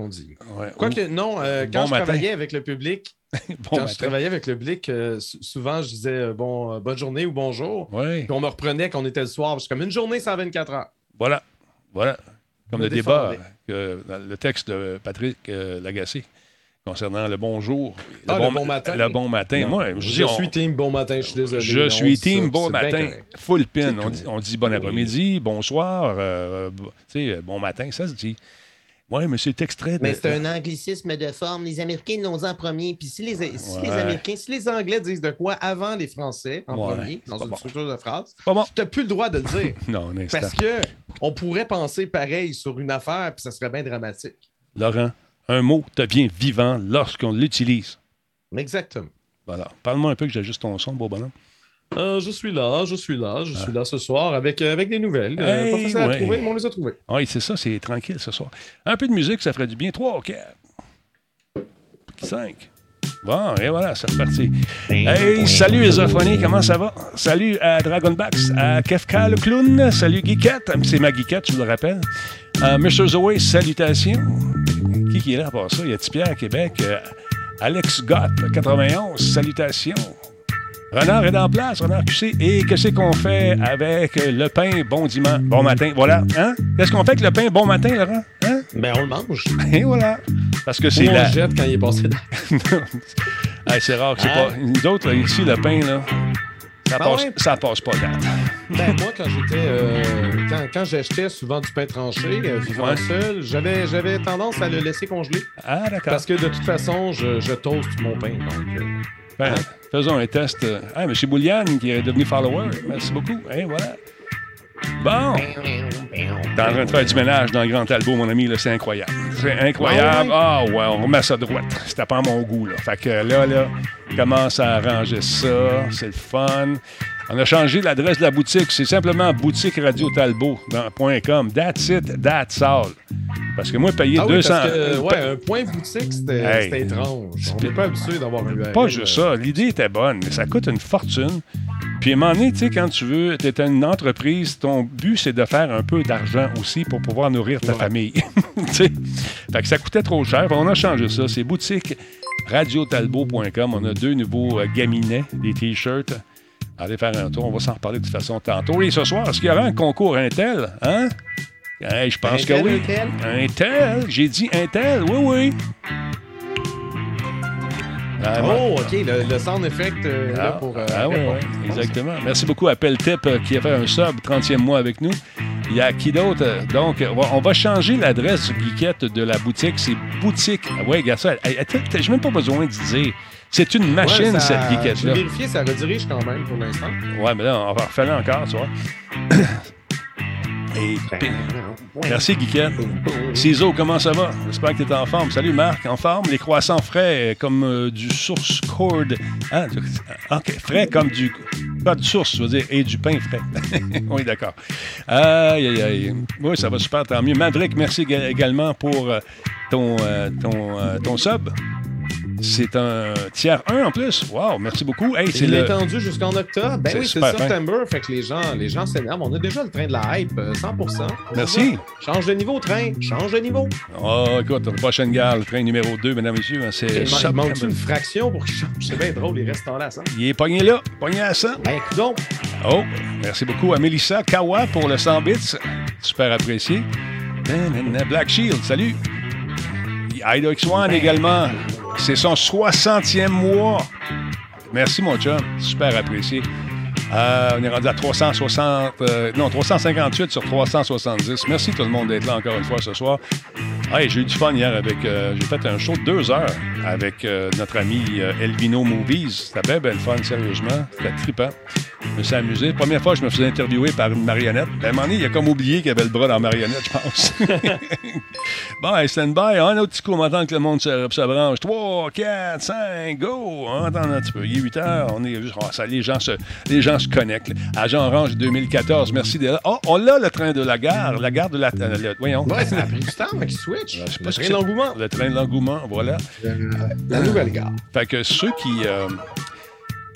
qu'on dit. Ouais. Quoique, non, euh, quand Bon je travaillais avec le public, Bon quand matin. je travaillais avec le public, euh, sou- souvent je disais euh, bon, bonne journée ou bonjour. Ouais. Puis on me reprenait qu'on était le soir. C'est comme une journée 124 heures. Voilà. Voilà. Comme Me le débat, défendait. que, dans le texte de Patrick Lagacé concernant le bonjour. Ah, le bon matin. Le bon matin. Non. Moi, je, Je dis, on- suis team bon matin, je suis désolé. je suis team ça, bon matin. Full pin. On dit, on dit bon après-midi, bonsoir, euh, b- tu sais, bon matin, ça se dit. Oui, mais c'est extrait de. Mais c'est un anglicisme de forme. Les Américains l'ont en premier. Puis si les, si les. Américains, Si les Anglais disent de quoi avant les Français, en Ouais, premier, dans une bon. structure de phrase, bon. tu n'as plus le droit de le dire. Non, un parce que on pourrait penser pareil sur une affaire, puis ça serait bien dramatique. Laurent, un mot devient vivant lorsqu'on l'utilise. Exactement. Voilà. Parle-moi un peu que j'ajuste ton son, beau bonhomme. Euh, je suis là, je suis là, je suis là ce soir avec, euh, avec des nouvelles. Euh, Hey, pas facile à ouais. trouver, mais on les a trouvées. Oui, c'est ça, c'est tranquille ce soir. Un peu de musique, ça ferait du bien. 3, 4, 5. Bon, et voilà, c'est reparti. Hey, salut Esophonie, comment ça va? Salut à Dragonbacks, à Kefka le clown, salut Geekette, c'est ma Geekette, je vous le rappelle. Euh, Mr. Zoé, salutations. Qui qui est là à part ça? Il y a Tipierre à Québec. Euh, Alex Gott, 91, salutations. Renard est en place, Renard QC. Et qu'est-ce qu'on fait avec le pain bon dimanche, bon matin? Voilà, hein? Qu'est-ce qu'on fait avec le pain bon matin, Laurent? Hein? Ben, on le mange. Et voilà. Parce que c'est on la... le jette quand il est passé dans... Hey, c'est rare que c'est Hein? pas. Nous autres, ici, le pain, là, ça, Ben passe, ouais? ça passe pas date. Ben, moi, quand j'étais. euh, quand quand j'achetais souvent du pain tranché, euh, vivant Ouais. seul, j'avais j'avais tendance à le laisser congeler. Ah, d'accord. Parce que de toute façon, je, je toast mon pain. Donc, euh, Ben, faisons un test. euh, Ah, M. Bouliane, qui est devenu follower. Merci beaucoup. Et voilà. Bon. T'es en train de faire du ménage dans le Grand Talbot, mon ami, là, c'est incroyable. C'est incroyable. Ah, ouais, on remet ça droite. C'était pas à mon goût, là. Fait que là, là, commence à arranger ça. C'est le fun. On a changé l'adresse de la boutique. C'est simplement boutique Radio Talbot.com. That's it, that's all. Parce que moi, payer Ah oui, 200. parce que, ouais, un point boutique, c'était Hey. étrange. On n'est pas habitué d'avoir un URL. Pas juste ça. L'idée était bonne, mais ça coûte une fortune. Puis à un moment donné, tu sais, quand tu veux, tu es une entreprise, ton but, c'est de faire un peu d'argent aussi pour pouvoir nourrir ta Ouais. famille. Tu sais? fait que ça coûtait trop cher. On a changé ça. C'est boutique radiotalbot.com. On a deux nouveaux euh, gaminets, des T-shirts. Allez faire un tour. On va s'en reparler de toute façon tantôt. Et ce soir, est-ce qu'il y aura un concours Intel? Hein? Hey, je pense que oui. Intel? Intel. J'ai dit Intel. Oui, oui. Ah, Oh, OK, le, le sound effect euh, là, ah, pour. euh, ah ouais, exactement. Merci beaucoup à euh, qui a fait un sub 30e mois avec nous. Il y a qui d'autre? Donc, on va- changer l'adresse geekette de la boutique. C'est boutique. Ah Ouais, regarde ça. T'as- J'ai même pas besoin de dire. C'est une machine, Ouais, ça- cette geekette-là. J'ai vérifié, ça redirige quand même pour l'instant. Ouais, mais là, on va refaire encore, tu vois. Et puis- Merci, Geekette. Ciseaux, comment ça va? J'espère que tu es en forme. Salut, Marc. En forme? Les croissants frais, comme euh, du source cord. Ah, du- OK. Frais comme du. Pas de source, je veux dire, et du pain frais. oui, d'accord. Aïe, aïe, aïe. Oui, ça va super, tant mieux. Maverick, merci éga- également pour euh, ton, euh, ton, euh, ton sub. C'est un tiers 1 en plus. Wow, merci beaucoup. Hey, c'est Il est le. jusqu'en octobre. Ben oui, c'est. September. Fait que les gens, les gens s'énervent. On a déjà le train de la hype, euh, 100%. Merci. Change de niveau, train. Change de niveau. Oh, écoute, la prochaine gare, le train numéro 2, mesdames et messieurs, hein, c'est. Il, manque une fraction pour qu'il change. C'est bien drôle, il reste en là. Il est pogné là, pogné à 100. Ben, donc, Oh, merci beaucoup à Mélissa Kawa pour le 100 bits. Super apprécié. Black Shield, salut. Ida X1 également. C'est son 60e mois. Merci, mon chum. Super apprécié. Euh, on est rendu à 360, euh, non, 358 sur 370. Merci tout le monde d'être là encore une fois ce soir. Hey, j'ai eu du fun hier avec. euh, j'ai fait un show de deux heures avec notre ami Elvino Movies. C'était bien, bien fun, sérieusement. C'était trippant. Je me suis amusé. Première fois, je me faisais interviewer par une marionnette. Ben, à un moment donné, il a comme oublié qu'il avait le bras dans la marionnette, je pense. bon, hey, stand-by. Un autre petit coup, on attend que le monde se, branche. 3, 4, 5, go! On attend un petit peu. Il est 8 heures. On est juste. oh, ça, les, gens se, les gens se connectent. Agent Orange 2014, merci d'être là. Oh, on a le train de la gare. La gare de la. euh, le- voyons. ouais, ça a pris du temps avec Switch. Je sais pas Le train c'est. d'engouement. Le train de l'engouement, voilà. Euh, La nouvelle gare. Fait que ceux qui, euh,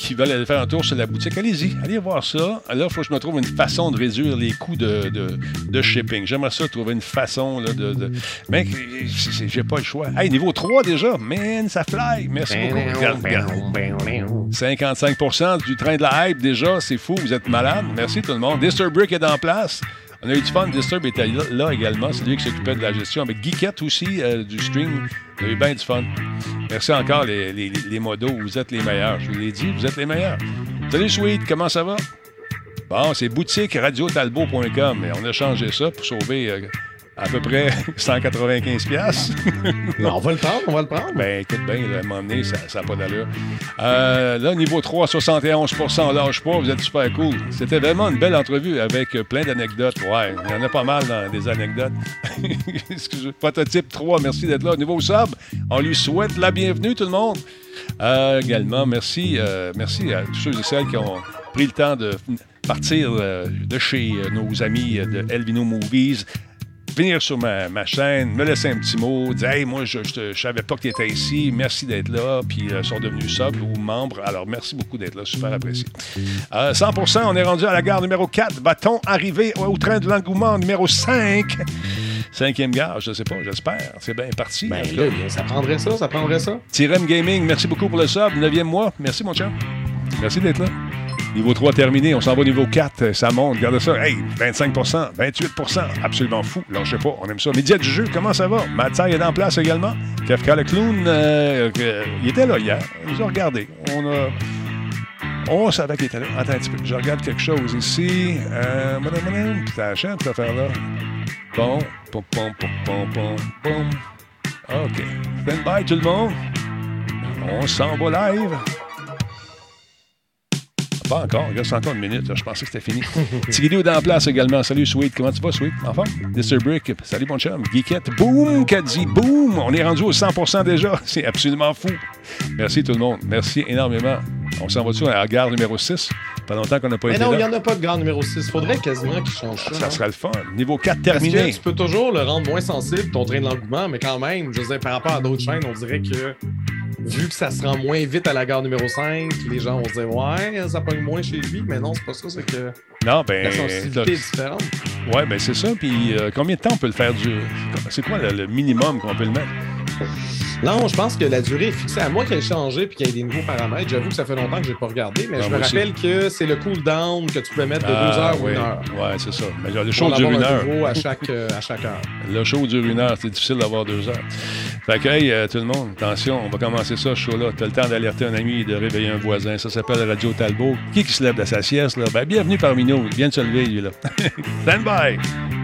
qui veulent aller faire un tour sur la boutique, allez-y, allez voir ça. Là, il faut que je me trouve une façon de réduire les coûts de, de, shipping. J'aimerais ça trouver une façon de, de- Mais c'est- j'ai pas le choix. Hey, niveau 3 déjà, man, ça fly. Merci beaucoup. Regarde, regarde. 55% du train de la hype déjà, c'est fou, vous êtes malade. Merci tout le monde. Disturbrick est en place. On a eu du fun. Disturb était là, également. C'est lui qui s'occupait de la gestion. Avec Geekette aussi, euh, du stream. On a eu bien du fun. Merci encore, les, les, les modos. Vous êtes les meilleurs. Je vous l'ai dit, vous êtes les meilleurs. Salut, Sweet. Comment ça va? Bon, c'est boutique radiotalbo.com. On a changé ça pour sauver euh, à peu près 195 pièces. On va le prendre, on va le prendre. Ben, écoute bien, là, à un moment donné, ça n'a pas d'allure. Euh, là, niveau 3, 71% lâche pas, vous êtes super cool. C'était vraiment une belle entrevue avec euh, plein d'anecdotes. Ouais, il y en a pas mal dans des anecdotes. Excusez. Prototype 3, merci d'être là. Au niveau sub, on lui souhaite la bienvenue, tout le monde. Euh, également, merci, euh, merci à tous ceux et celles qui ont pris le temps de partir de chez nos amis de Elvino Movies venir sur ma, ma chaîne, me laisser un petit mot, dire Hey, moi, je ne savais pas que tu étais ici, merci d'être là, puis euh, sont devenus sub ou membres. Alors, merci beaucoup d'être là, super apprécié. Euh, 100% on est rendu à la gare numéro 4. Va-t-on arriver au, train de l'engouement numéro 5 Cinquième gare, je ne sais pas, j'espère. C'est bien parti. Ben là, ça prendrait ça, ça prendrait ça. Tyrem Gaming, merci beaucoup pour le sub. Neuvième mois. Merci, mon chum. Merci d'être là. Niveau 3 terminé, on s'en va au niveau 4, ça monte, regardez ça. Hey, 25% 28% absolument fou. Lâchez pas, on aime ça. Média du jeu, comment ça va? Matsai est en place également. Kafka le clown, euh, euh, il était là hier. Ils ont regardé. On a. On savait qu'il était là. Attends un petit peu. Je regarde quelque chose ici. Euh, achète cette affaire-là? Bon. Pom, pom, pom, pom, pom, pom. OK. Stand by tout le monde. On s'en va live. Pas encore, il reste encore une minute. là. Je pensais que c'était fini. Tigidou est en place également. Salut, Sweet. Comment tu vas, Sweet? Enfin, Brick. Salut, mon chum. Geekette. Boum, Caddy. Boum. On est rendu au 100% déjà. C'est absolument fou. Merci, tout le monde. Merci énormément. On s'en va-tu à la gare numéro 6? Pas longtemps qu'on n'a pas Mais été non, il n'y en a pas de gare numéro 6. Faudrait quasiment qu'ils changent ça. Ça hein. sera le fun. Niveau 4 Parce terminé. que tu peux toujours le rendre moins sensible, ton train de l'engouement, mais quand même, je veux dire, par rapport à d'autres chaînes, on dirait que vu que ça se rend moins vite à la gare numéro 5, les gens vont se dire Ouais, ça pogne moins chez lui, mais non, c'est pas ça, c'est que Non, ben. la sensibilité est différente. Ouais, ben c'est ça. Puis euh, combien de temps on peut le faire durer? C'est quoi le, le minimum qu'on peut le mettre? Non, je pense que la durée est fixée. À moins qu'elle ait changé puis qu'il y ait des nouveaux paramètres. J'avoue que ça fait longtemps que j'ai pas regardé, mais Ah, je moi me aussi. rappelle que c'est le cooldown que tu pouvais mettre de 2 Ah, heures ou ouais. 1 heure. Ouais, c'est ça. Mais le show dure une un heure. à chaque, euh, à chaque heure. Le show dure une heure, c'est difficile d'avoir deux heures. Fait que, hey, euh, tout le monde, attention, on va commencer ça, ce show-là. T'as le temps d'alerter un ami et de réveiller un voisin. Ça s'appelle Radio Talbot. Qui qui se lève de sa sieste, là? Ben, bienvenue parmi nous. Il vient de se lever, lui, là. Stand by!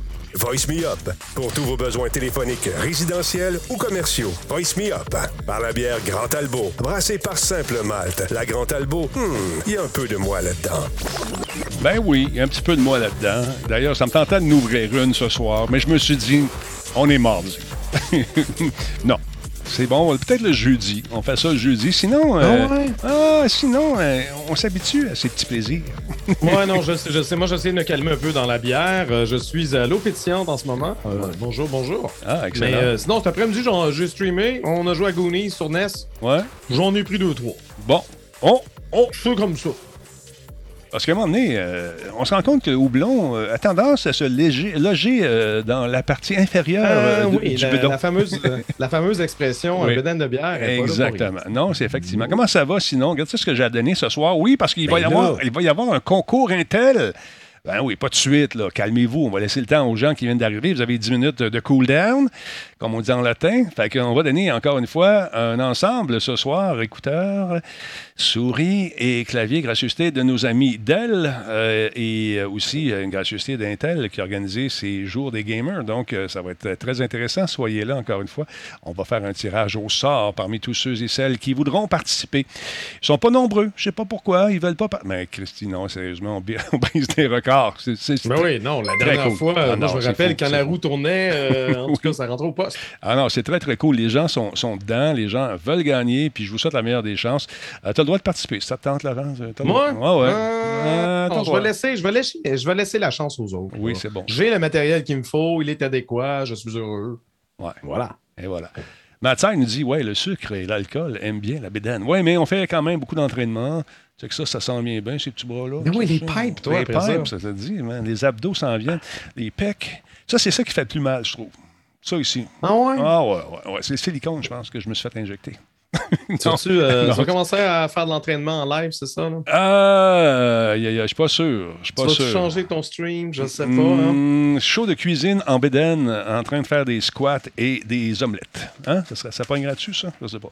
Voice Me Up pour tous vos besoins téléphoniques résidentiels ou commerciaux. Voice Me Up par la bière Grand Talbot, brassée par Simple Malte. La Grand hmm, il y a un peu de moi là-dedans. Ben oui, il y a un petit peu de moi là-dedans. D'ailleurs, ça me tentait de n'ouvrir une ce soir, mais je me suis dit, on est mardi. non. C'est bon, peut-être le jeudi. On fait ça le jeudi. Sinon, euh, Ah ouais? ah, sinon euh, on s'habitue à ces petits plaisirs. Ouais, non, je sais, je sais. Moi, j'essaie de me calmer un peu dans la bière. Euh, je suis à l'eau pétillante en ce moment. Euh, bonjour, bonjour. Ah, Mais excellent. euh, sinon, cet après-midi, j'ai streamé. On a joué à Goonies sur NES. Ouais. J'en ai pris deux, trois. Bon. Oh, oh. C'est comme ça. Parce qu'à un moment donné, euh, on se rend compte que le houblon euh, a tendance à se léger- loger euh, dans la partie inférieure du- oui, du la, la fameuse, la fameuse expression Oui. un bedaine de bière. Exactement. Non, c'est effectivement. Comment ça va sinon? Regarde ça ce que j'ai donné ce soir? Oui, parce qu'il va, Ben y avoir, il va y avoir un concours Intel. Ben oui, pas de suite. Calmez-vous. On va laisser le temps aux gens qui viennent d'arriver. Vous avez 10 minutes de cool down, comme on dit en latin. Fait qu'on va donner encore une fois un ensemble ce soir, écouteurs, souris et clavier, gracieuseté de nos amis Dell euh, et aussi une gracieuseté d'Intel qui a organisé ces jours des gamers. Donc, euh, ça va être très intéressant. Soyez là encore une fois. On va faire un tirage au sort parmi tous ceux et celles qui voudront participer. Ils sont pas nombreux. Je sais pas pourquoi. Ils veulent pas. Mais Christy, non, sérieusement, on brise des records. C'est- c'est- Ben oui, non, la dernière cool. fois, Ah moi, non, je me rappelle fou, quand la fou. roue tournait, euh, en tout cas, ça rentrait au poste. Ah non, c'est très, très cool. Les gens sont, sont dedans. Les gens veulent gagner. Puis je vous souhaite la meilleure des chances. tu as le droit de participer. Ça te tente, Laurent? le Moi? droit? Ouais, ouais. Euh, Euh, non, je, vais laisser, je, vais laisser, je vais laisser la chance aux autres. Oui, là. c'est bon. J'ai le matériel qu'il me faut, il est adéquat, je suis heureux. Ouais. Voilà. Et voilà. Matsai nous dit Ouais, le sucre et l'alcool aiment bien la bédane. Oui, mais on fait quand même beaucoup d'entraînement. C'est que ça, ça sent bien bien, ces petits bras-là. Mais oui, les pipes, toi, Les pipes, ça te dit, man. Les abdos s'en viennent. Les pecs. Ça, c'est ça qui fait le plus mal, je trouve. Ça ici. Ah ouais? Ah ouais, ouais, ouais. C'est le silicone, je pense, que je me suis fait injecter. Tu euh, tu vas commencer à faire de l'entraînement en live, c'est ça? Là? Ah, aïe, aïe, aïe, je suis pas sûr. Je suis Tu pas vas-tu sûr. changer ton stream? Je sais pas. hein? Hmm, show de cuisine en bédaine, en train de faire des squats et des omelettes. Hein? Ça, serait, ça pognerait dessus, ça? Je sais pas.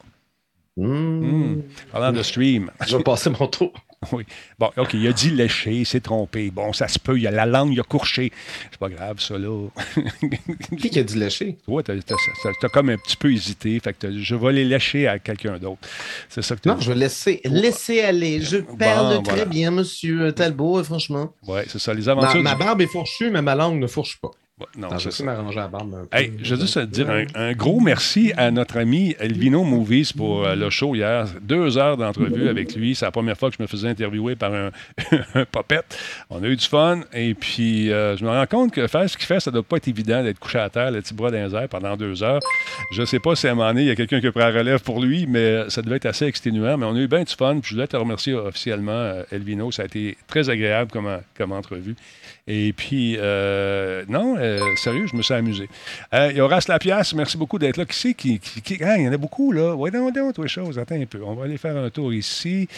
Hmm. Hmm. Parlant de stream. Je vais passer mon tour. Oui. Bon, OK, il a dit lécher, il s'est trompé. Bon, ça se peut, il a la langue, il a courché. C'est pas grave, ça, là. Qui qui a dit lécher? Toi, t'as, t'as- comme un petit peu hésité. Fait que je vais les lâcher à quelqu'un d'autre. C'est ça que tu Non, je vais laisser, laisser aller. Je parle très voilà. bien, monsieur Talbot, euh, franchement. Ouais, c'est ça, les Ma, aventures. ma du- barbe est fourchue, mais ma langue ne fourche pas. Non, Attends, je vais ça. essayer de m'arranger la barbe un peu. Hey, je veux juste te dire un, un gros merci à notre ami Elvino Movies pour euh, le show hier. Deux heures d'entrevue avec lui. C'est la première fois que je me faisais interviewer par un, un popette. On a eu du fun. Et puis, euh, je me rends compte que faire ce qu'il fait, ça doit pas être évident d'être couché à terre, le petit bras dans les airs pendant deux heures. Je sais pas si à un moment donné, il y a quelqu'un qui a pris la relève pour lui, mais ça devait être assez exténuant. Mais on a eu bien du fun. Puis je voulais te remercier officiellement, euh, Elvino. Ça a été très agréable comme, comme entrevue. Et puis, euh, non, euh, sérieux, je me suis amusé. Euh, Horace Lapiasse, merci beaucoup d'être là. Qui Ah, il y en a beaucoup, là. Ouais, non, non. Attends un peu. On va aller faire un tour ici.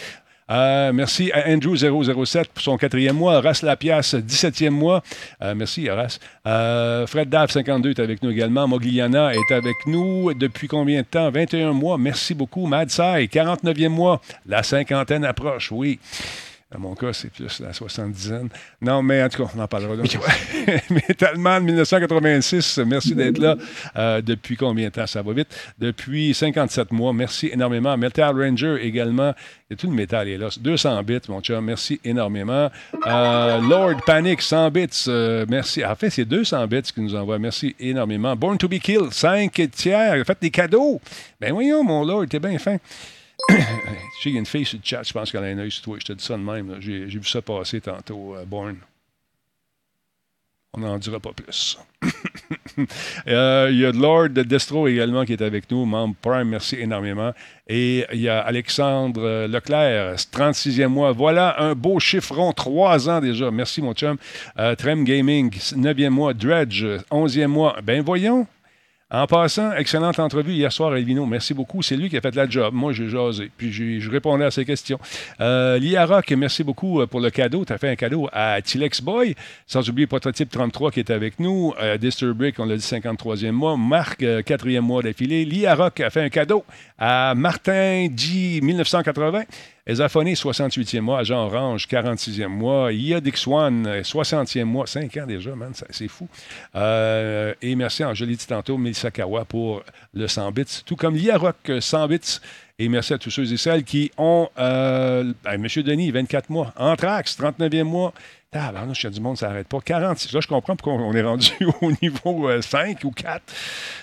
Euh, merci à Andrew007 pour son quatrième mois. Horace Lapiasse, 17e mois. Euh, merci, Horace. Euh, Fred Dav, 52, est avec nous également. Mogliana est avec nous depuis combien de temps? 21 mois. Merci beaucoup. Mad Sai, 49e mois. La cinquantaine approche, oui. Dans mon cas, c'est plus la soixante-dizaine. Non, mais en tout cas, on en parlera là. Metalman 1986, merci d'être là. Euh, depuis combien de temps? Ça va vite? Depuis 57 mois. Merci énormément. Metal Ranger également. Et tout le métal est là. 200 bits, mon chum. Merci énormément. Euh, Lord Panic, 100 bits. euh, merci. En fait, c'est 200 bits qui nous envoie. Merci énormément. Born to be Killed, 5 tiers. Faites des cadeaux. Ben voyons, mon Lord, t'es bien fin. Je sais qu'il y a une fille sur le chat, je pense qu'elle a un œil sur toi. Je te dis ça de même. j'ai vu ça passer tantôt, euh, Born. On n'en dira pas plus. Euh, Il y a Lord Destro également qui est avec nous, membre Prime, merci énormément. Et il y a Alexandre euh, Leclerc, 36e mois. Voilà un beau chiffron, 3 ans déjà. Merci mon chum. Euh, Trem Gaming, 9e mois. Dredge, 11e mois. Ben voyons. En passant, excellente entrevue hier soir, Elvino. Merci beaucoup. C'est lui qui a fait la job. Moi, j'ai jasé. Puis, je répondais à ses questions. Euh, Lia Rock, merci beaucoup euh, pour le cadeau. Tu as fait un cadeau à Tilex Boy. Sans oublier Prototype 33 qui est avec nous. Euh, Disturbic, on l'a dit, 53e mois. Marc, euh, 4e mois d'affilée. Lia Rock a fait un cadeau à Martin G. 1980. Ezaphonie, 68e mois. Agent Orange, 46e mois. Ia Dixwan, euh, 60e mois. 5 ans déjà, man. C'est fou. Euh, et merci, l'ai dit tantôt, Melissa Kawa pour le 100 bits. Tout comme Lia Rock, euh, 100 bits. Et merci à tous ceux et celles qui ont. Euh, ben, Monsieur Denis, 24 mois. Anthrax, 39e mois. Tabarnouche, il y a du monde, ça n'arrête pas. 46. Là, je comprends pourquoi on est rendu au niveau euh, 5 ou 4.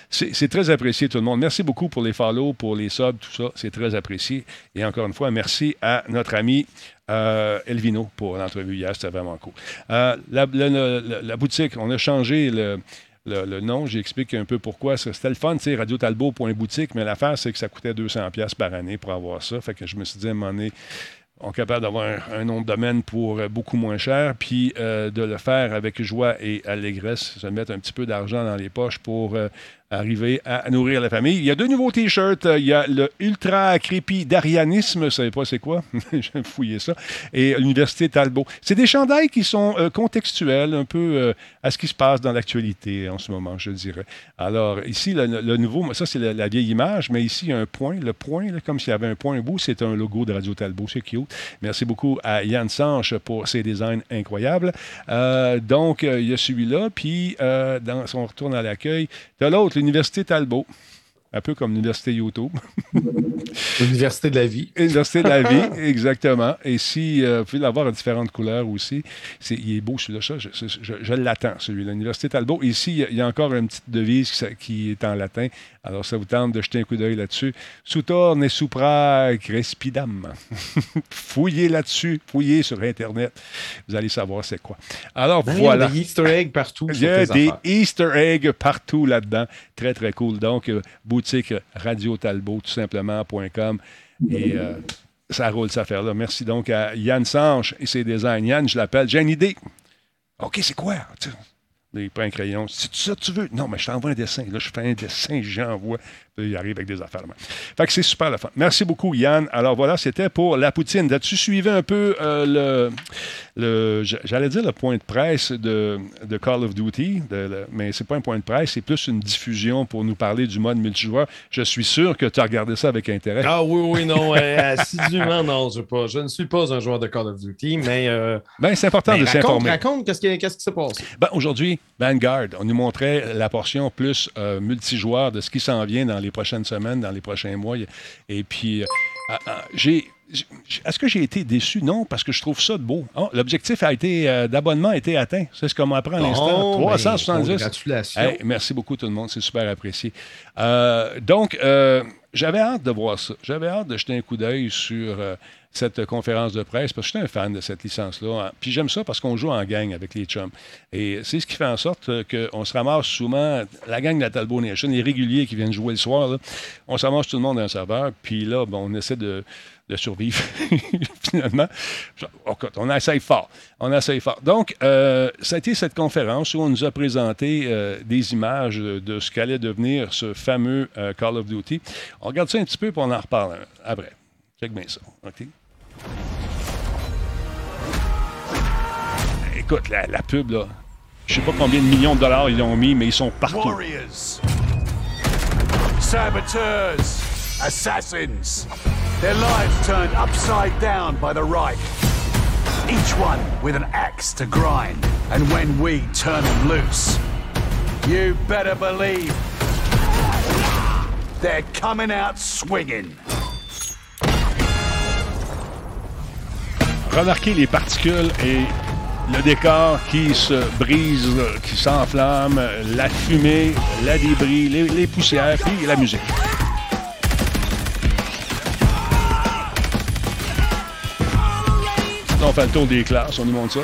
C'est très apprécié, tout le monde. Merci beaucoup pour les follow, pour les subs, tout ça. C'est très apprécié. Et encore une fois, merci à notre ami euh, Elvino pour l'entrevue hier. C'était vraiment cool. Euh, la- la boutique, on a changé le. Le, nom, j'explique un peu pourquoi. C'était le fun, tu sais, radiotalbot.boutique, mais l'affaire, c'est que ça coûtait 200$ par année pour avoir ça. Fait que je me suis dit à un moment donné, on est capable d'avoir un, un nom de domaine pour euh, beaucoup moins cher, puis euh, de le faire avec joie et allégresse, se mettre un petit peu d'argent dans les poches pour euh, arriver à nourrir la famille. Il y a deux nouveaux T-shirts. Il y a le Ultra Crépi d'Arianisme, je ne savez pas c'est quoi, j'ai fouillé ça, et l'Université Talbot. C'est des chandails qui sont euh, contextuels, un peu euh, à ce qui se passe dans l'actualité en ce moment, je dirais. Alors, ici, le, nouveau, ça c'est la, vieille image, mais ici, il y a un point. Le point, là, comme s'il y avait un point bout, c'est un logo de Radio Talbot. C'est cute. Merci beaucoup à Yann Sanche pour ses designs incroyables. Euh, donc, euh, il y a celui-là. Puis, dans, si on retourne à l'accueil, as l'autre, l'Université Talbot. Un peu comme l'Université YouTube. L'université de la vie. Université de la vie, exactement. Et si euh, vous pouvez l'avoir en différentes couleurs aussi, c'est, il est beau celui-là, ça, je, je- je l'attends, celui-là. L'Université Talbot. Ici, il y a- encore une petite devise qui, est en latin. Alors, ça vous tente de jeter un coup d'œil là-dessus. Sutorne et supra crespidam. fouillez là-dessus, fouillez sur Internet. Vous allez savoir c'est quoi. Alors, voilà. Il y a des Easter eggs partout. Il y a des affaires. Easter eggs partout là-dedans. Très, très cool. Donc, euh, boutique Radio Talbot, tout simplement.com. Et euh, ça roule, cette affaire-là. Merci donc à Yann Sanche et ses designs. Yann, je l'appelle. J'ai une idée. OK, c'est quoi? Il prend un crayon. C'est ça que tu veux? Non, mais je t'envoie un dessin. Là, je fais un dessin, j'envoie. Il arrive avec des affaires. là. Fait que c'est super la fin. Merci beaucoup, Yann. Alors voilà, c'était pour la poutine. As-tu suivi un peu euh, le, j'allais dire le point de presse de, de Call of Duty, de- le- mais c'est pas un point de presse, c'est plus une diffusion pour nous parler du mode multijoueur. Je suis sûr que tu as regardé ça avec intérêt. Ah oui, oui, non. euh, assidûment, non. Je, pas, je ne suis pas un joueur de Call of Duty, mais. euh, Ben, c'est important de raconte, s'informer. raconte, qu'est-ce qui qui s'est passé? Ben, Aujourd'hui, Vanguard, on nous montrait la portion plus euh, multijoueur de ce qui s'en vient dans les prochaines semaines, dans les prochains mois. Et puis, euh, ah, ah, j'ai. Est-ce que j'ai été déçu? Non, parce que je trouve ça beau. Ah, L'objectif a été euh, d'abonnement a été atteint. C'est ce qu'on m'apprend à l'instant. Bon, ben, 370. Congratulations. Hey, merci beaucoup tout le monde, c'est super apprécié. Euh, donc, euh, j'avais hâte de voir ça. J'avais hâte de jeter un coup d'œil sur cette conférence de presse parce que j'étais un fan de cette licence-là. Puis j'aime ça parce qu'on joue en gang avec les chums. Et c'est ce qui fait en sorte euh, qu'on se ramasse souvent, la gang de la Talbot Nation, les réguliers qui viennent jouer le soir, on se ramasse tout le monde dans un serveur. Puis là, ben, on essaie de survivre, finalement. Écoute, on essaye fort. On essaye fort. Donc, euh, ça a été cette conférence où on nous a présenté euh, des images de ce qu'allait devenir ce fameux euh, Call of Duty. On regarde ça un petit peu, puis on en reparle après. Check bien ça. OK? Écoute, la, la pub, là, je sais pas combien de millions de dollars ils ont mis, mais ils sont partout. Warriors, saboteurs, assassins. Their lives turned upside down by the Reich. Each one with an axe to grind. And when we turn them loose, you better believe they're coming out swinging. Remarquez les particules et le décor qui se brise, qui s'enflamme, la fumée, la débris, les, poussières, puis la musique. On fait le tour des classes, on nous montre ça.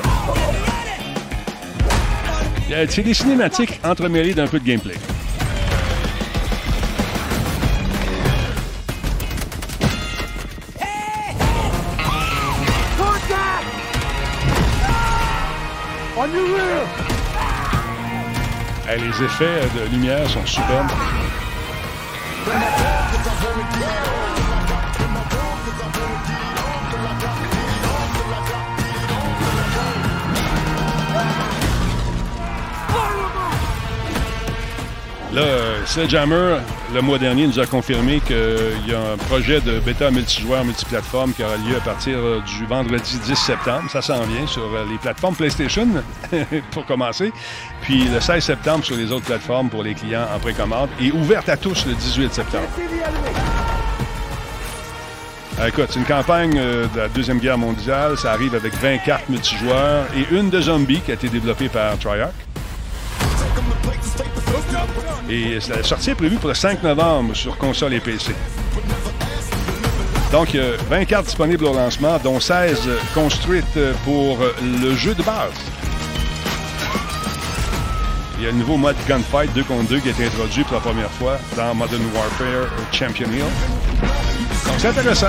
Euh, C'est des cinématiques entremêlées d'un peu de gameplay. Hey, les effets de lumière sont superbes. Là, euh, Sledgehammer, le mois dernier, nous a confirmé qu'il y a un projet de bêta multijoueur multiplateforme qui aura lieu à partir euh, du vendredi 10 septembre. Ça s'en vient sur euh, les plateformes PlayStation, pour commencer. Puis le 16 septembre sur les autres plateformes pour les clients en précommande et ouverte à tous le 18 septembre. Écoute, c'est une campagne de la Deuxième Guerre mondiale. Ça arrive avec 20 cartes multijoueurs et une de zombies qui a été développée par Treyarch. Et la sortie est prévue pour le 5 novembre sur console et PC. Donc, il y a 20 cartes disponibles au lancement, dont 16 euh, construites pour le jeu de base. Il y a un nouveau mode Gunfight 2 contre 2 qui a été introduit pour la première fois dans Modern Warfare Champion Hill. Donc, c'est intéressant.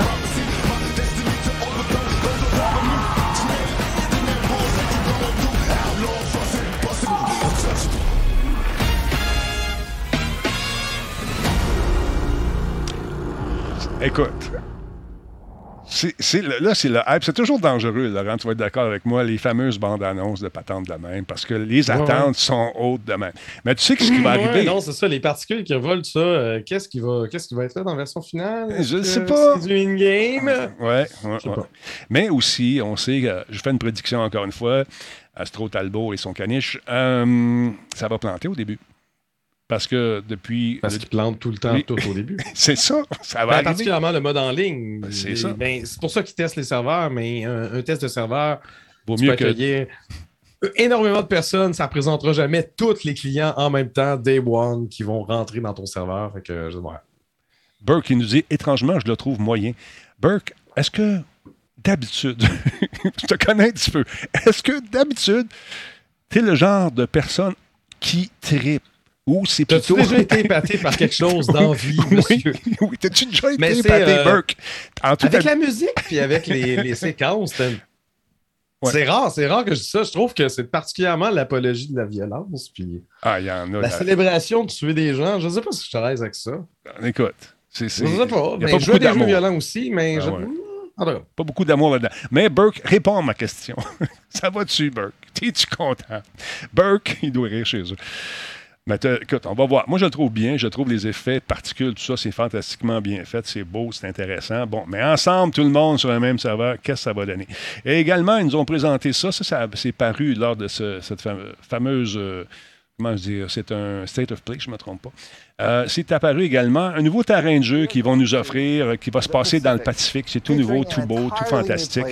Écoute. là, c'est le hype. C'est toujours dangereux, Laurent, tu vas être d'accord avec moi, les fameuses bandes annonces de patentes de même, parce que les attentes sont hautes de même. Mais tu sais que ce qui va Ouais, arriver. non, c'est ça, les particules qui revolent ça. euh, qu'est-ce, qui va, qu'est-ce qui va être fait dans la version finale? Je Est-ce sais pas. C'est du in-game? Ouais, ouais. Mais aussi, on sait, que, je fais une prédiction encore une fois, Astro Talbot et son caniche, euh, ça va planter au début. Parce que depuis. Parce qu'ils plantent tout le temps, tout au début. C'est ça, ça va Ben, particulièrement le mode en ligne. Ben, c'est ça. ben, c'est pour ça qu'ils testent les serveurs, mais un, un test de serveur, Vaut mieux que. accueillir énormément de personnes. Ça ne représentera jamais tous les clients en même temps, day one, qui vont rentrer dans ton serveur. Fait que, ouais. Burke, il nous dit étrangement, je le trouve moyen. Burke, est-ce que d'habitude, je te connais un petit peu, est-ce que d'habitude, tu es le genre de personne qui tripe? Ou c'est T'as-tu plutôt. déjà été épaté par quelque chose d'envie, oui, monsieur? oui. T'as-tu déjà été épaté, euh, Burke? Avec la musique, puis avec les, les séquences, c'est Ouais. c'est rare, c'est rare que je dis ça. Je trouve que c'est particulièrement l'apologie de la violence, puis Ah, il y en a. la là. célébration de tuer des gens. Je ne sais pas si je suis à l'aise avec ça. Écoute, c'est. Je ne sais pas. Il y a Mais pas je beaucoup veux des jeux violents aussi, mais Ah je... ouais. En tout cas, Pas beaucoup d'amour là-dedans. Mais Burke, réponds à ma question. Ça va-tu, Burke? T'es-tu content? Burke, il doit rire chez eux. Mais écoute, on va voir. Moi, je le trouve bien. Je trouve les effets particules, tout ça, c'est fantastiquement bien fait. C'est beau, c'est intéressant. Bon, mais ensemble, tout le monde sur un même serveur, qu'est-ce que ça va donner? Et également, ils nous ont présenté ça. Ça, ça c'est paru lors de ce- cette fame- fameuse. euh, comment je dire? C'est un state of play, je ne me trompe pas. Euh, c'est apparu également un nouveau terrain de jeu qu'ils vont nous offrir, euh, qui va se passer dans le Pacifique. C'est tout nouveau, tout beau, tout fantastique.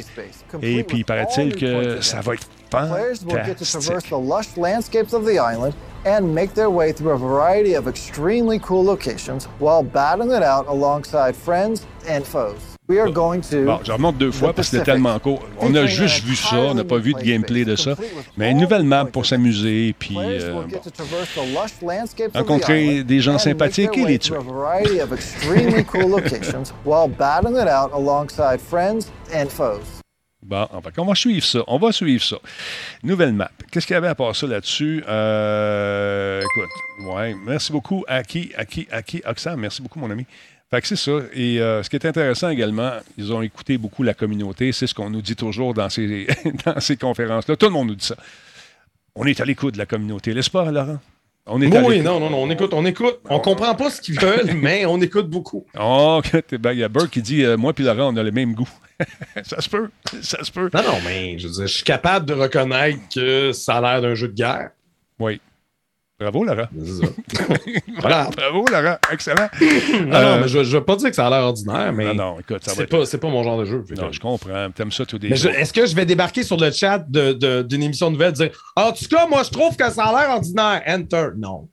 Et puis, paraît-il que ça va être Players will get to traverse the lush landscapes of the island and make their way through a variety of extremely cool locations while battling it out alongside friends and foes. We are going to. Bon, je remonte deux fois parce que c'était tellement court. On a juste vu ça, on n'a pas vu de gameplay de ça. Mais une nouvelle map pour s'amuser, puis euh, bon. get to traverse the lush landscapes of the rencontrer island des gens and sympathiques make et their way les through tuer. Bon, on va, suivre ça. On va suivre ça. Nouvelle map. Qu'est-ce qu'il y avait à part ça là-dessus? Euh, écoute, ouais. Merci beaucoup, Aki, Aki, Aki, Oxam. Merci beaucoup, mon ami. Fait que c'est ça. Et euh, ce qui est intéressant également, ils ont écouté beaucoup la communauté. C'est ce qu'on nous dit toujours dans ces, dans ces conférences-là. Tout le monde nous dit ça. On est à l'écoute de la communauté, n'est-ce pas, Laurent? On est oui, non, non, non, on écoute, on écoute. On comprend pas ce qu'ils veulent, mais on écoute beaucoup. Oh, ben, il y a Burke qui dit euh, Moi puis Laurent, on a le même goût. ça se peut. Ça se peut. Non, non, mais je veux dire, je suis capable de reconnaître que ça a l'air d'un jeu de guerre. Oui. Bravo, Laurent. Voilà. Bravo, Laurent. Excellent. Non, Euh, non, mais je ne veux pas dire que ça a l'air ordinaire, mais Non, non, écoute, ça va c'est être. pas, c'est pas mon genre de jeu. Que- Non, je comprends. T'aimes ça tous les Mais je- jours. est-ce que je vais débarquer sur le chat de- de- d'une émission nouvelle et dire En tout cas, moi, je trouve que ça a l'air ordinaire. Enter. Non.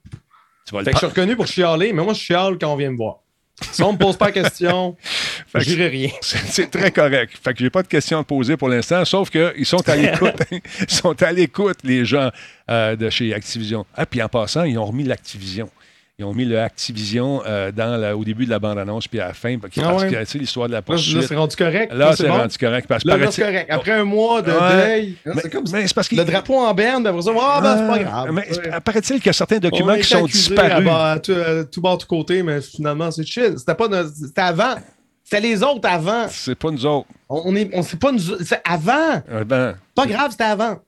Tu vas le Fait que je suis reconnu pour chialer, mais moi, je chiale quand on vient me voir. Si on me pose pas la question, je dirai rien. C'est très correct. Fait que j'ai pas de questions à te poser pour l'instant, sauf qu'ils sont à l'écoute. Ils sont à l'écoute, les gens euh, de chez Activision. Ah, puis en passant, ils ont remis l'Activision. Ils ont mis le Activision euh, dans la- au début de la bande-annonce, puis à la fin, qui Ah parce ouais. que, l'histoire de la poursuite. là, c'est rendu correct. Là, c'est bon? rendu correct. Parce Là, c'est correct. Après un mois de Ouais. deuil, c'est comme c'est parce le drapeau en berne, après ça, ah, ben, c'est pas grave. Mais Ouais. paraît-il qu'il y a certains documents qui sont à, disparus. à tout, à tout bord, tout côté, mais finalement, c'est chill. C'était pas c'était avant. C'était les autres avant. C'est pas nous autres. On, on est, on sait pas nous, c'est avant. Euh, ben, Pas grave, c'était avant.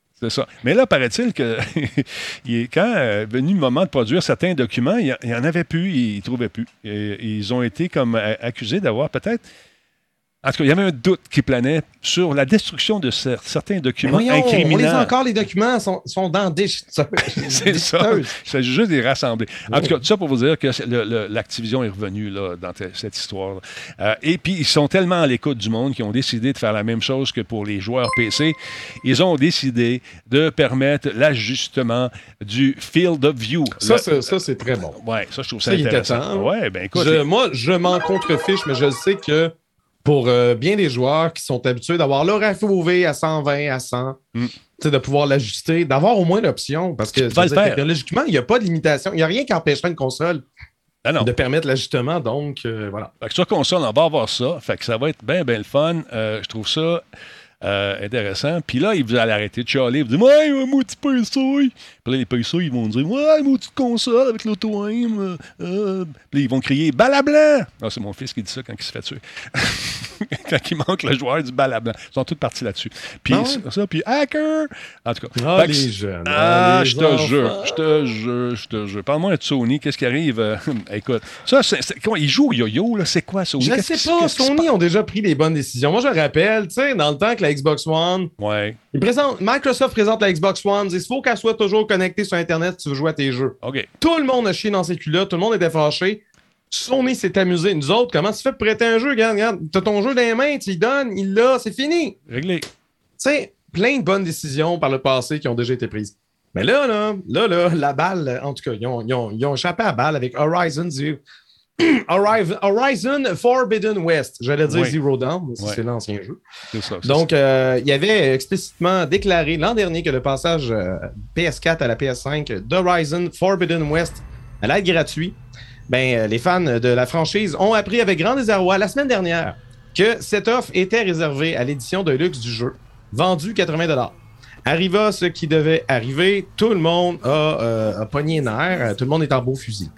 Mais là, paraît-il que quand est venu le moment de produire certains documents, il n'y en avait plus, ils ne trouvaient plus. Ils ont été comme euh, accusés d'avoir peut-être. En tout cas, il y avait un doute qui planait sur la destruction de cer- certains documents voyons, on les a incriminants. encore, les documents sont, sont dans des C'est ça. Il s'agit juste de les rassembler. En tout cas, tout ça pour vous dire que c'est l'Activision est revenu là, dans te- cette histoire. Euh, et puis, ils sont tellement à l'écoute du monde qu'ils ont décidé de faire la même chose que pour les joueurs PC. Ils ont décidé de permettre l'ajustement du field of view. Ça, Le- c'est- ça, c'est très bon. Ouais, ça, je trouve ça, intéressant. Ouais, ben écoute. Je- moi, je m'en contrefiche, mais je sais que pour euh, bien des joueurs qui sont habitués d'avoir leur FOV à 120, à 100, Mm. de pouvoir l'ajuster, d'avoir au moins l'option. Parce que dire, technologiquement, il n'y a pas de limitation. Il n'y a rien qui empêcherait une console Ah non. de permettre l'ajustement. Donc, euh, voilà. Fait que sur console, on va avoir ça. Fait que ça va être bien, bien le fun. Euh, je trouve ça Euh, intéressant. Puis là, vous allez arrêter de chialer. Vous dites, ouais, tu payes ça. Puis là, les paysages, ils vont dire, ouais, tu console avec l'auto-aim. Euh, euh. Puis là, ils vont crier, balablanc. Ah, c'est mon fils qui dit ça quand il se fait tuer. quand il manque le joueur du balablanc. Ils sont tous partis là-dessus. Puis Ah ouais? ça, puis hacker. En tout cas. Ah, les jeunes, Ah, ah, je te jure, je te jure, je te jure. Parle-moi de Sony, qu'est-ce qui arrive? Euh, écoute, ça, c'est, c'est- comment, ils jouent au yo-yo, là, c'est quoi Sony? Je ne sais pas, Sony ont déjà pris les bonnes décisions. Moi, je rappelle, tu sais, dans le temps que la Xbox One? Ouais, ils présentent- Microsoft présente la Xbox One, il faut qu'elle soit toujours connectée sur Internet si tu veux jouer à tes jeux. OK. Tout le monde a chié dans ses culottes, tout le monde était fâché. Sony s'est amusé. Nous autres, comment tu fais pour prêter un jeu? Regarde, regarde, t'as ton jeu dans les mains, tu y donnes, il l'a, c'est fini. Réglé. Tu sais, plein de bonnes décisions par le passé qui ont déjà été prises. Mais là, là, là, là, la balle, en tout cas, ils ont, ils ont- ils ont échappé à la balle avec Horizon Zero. Horizon, Forbidden West. J'allais dire Oui. Zero Dawn, Ouais. c'est l'ancien jeu. Ça. Donc, euh, il y avait explicitement déclaré l'an dernier que le passage euh, PS4 à la PS5 d'Horizon Forbidden West allait être gratuit. Ben, euh, les fans de la franchise ont appris avec grand désarroi la semaine dernière que cette offre était réservée à l'édition de luxe du jeu, vendue 80 Arriva ce qui devait arriver, tout le monde a, euh, a pogné tout le monde est en beau fusil.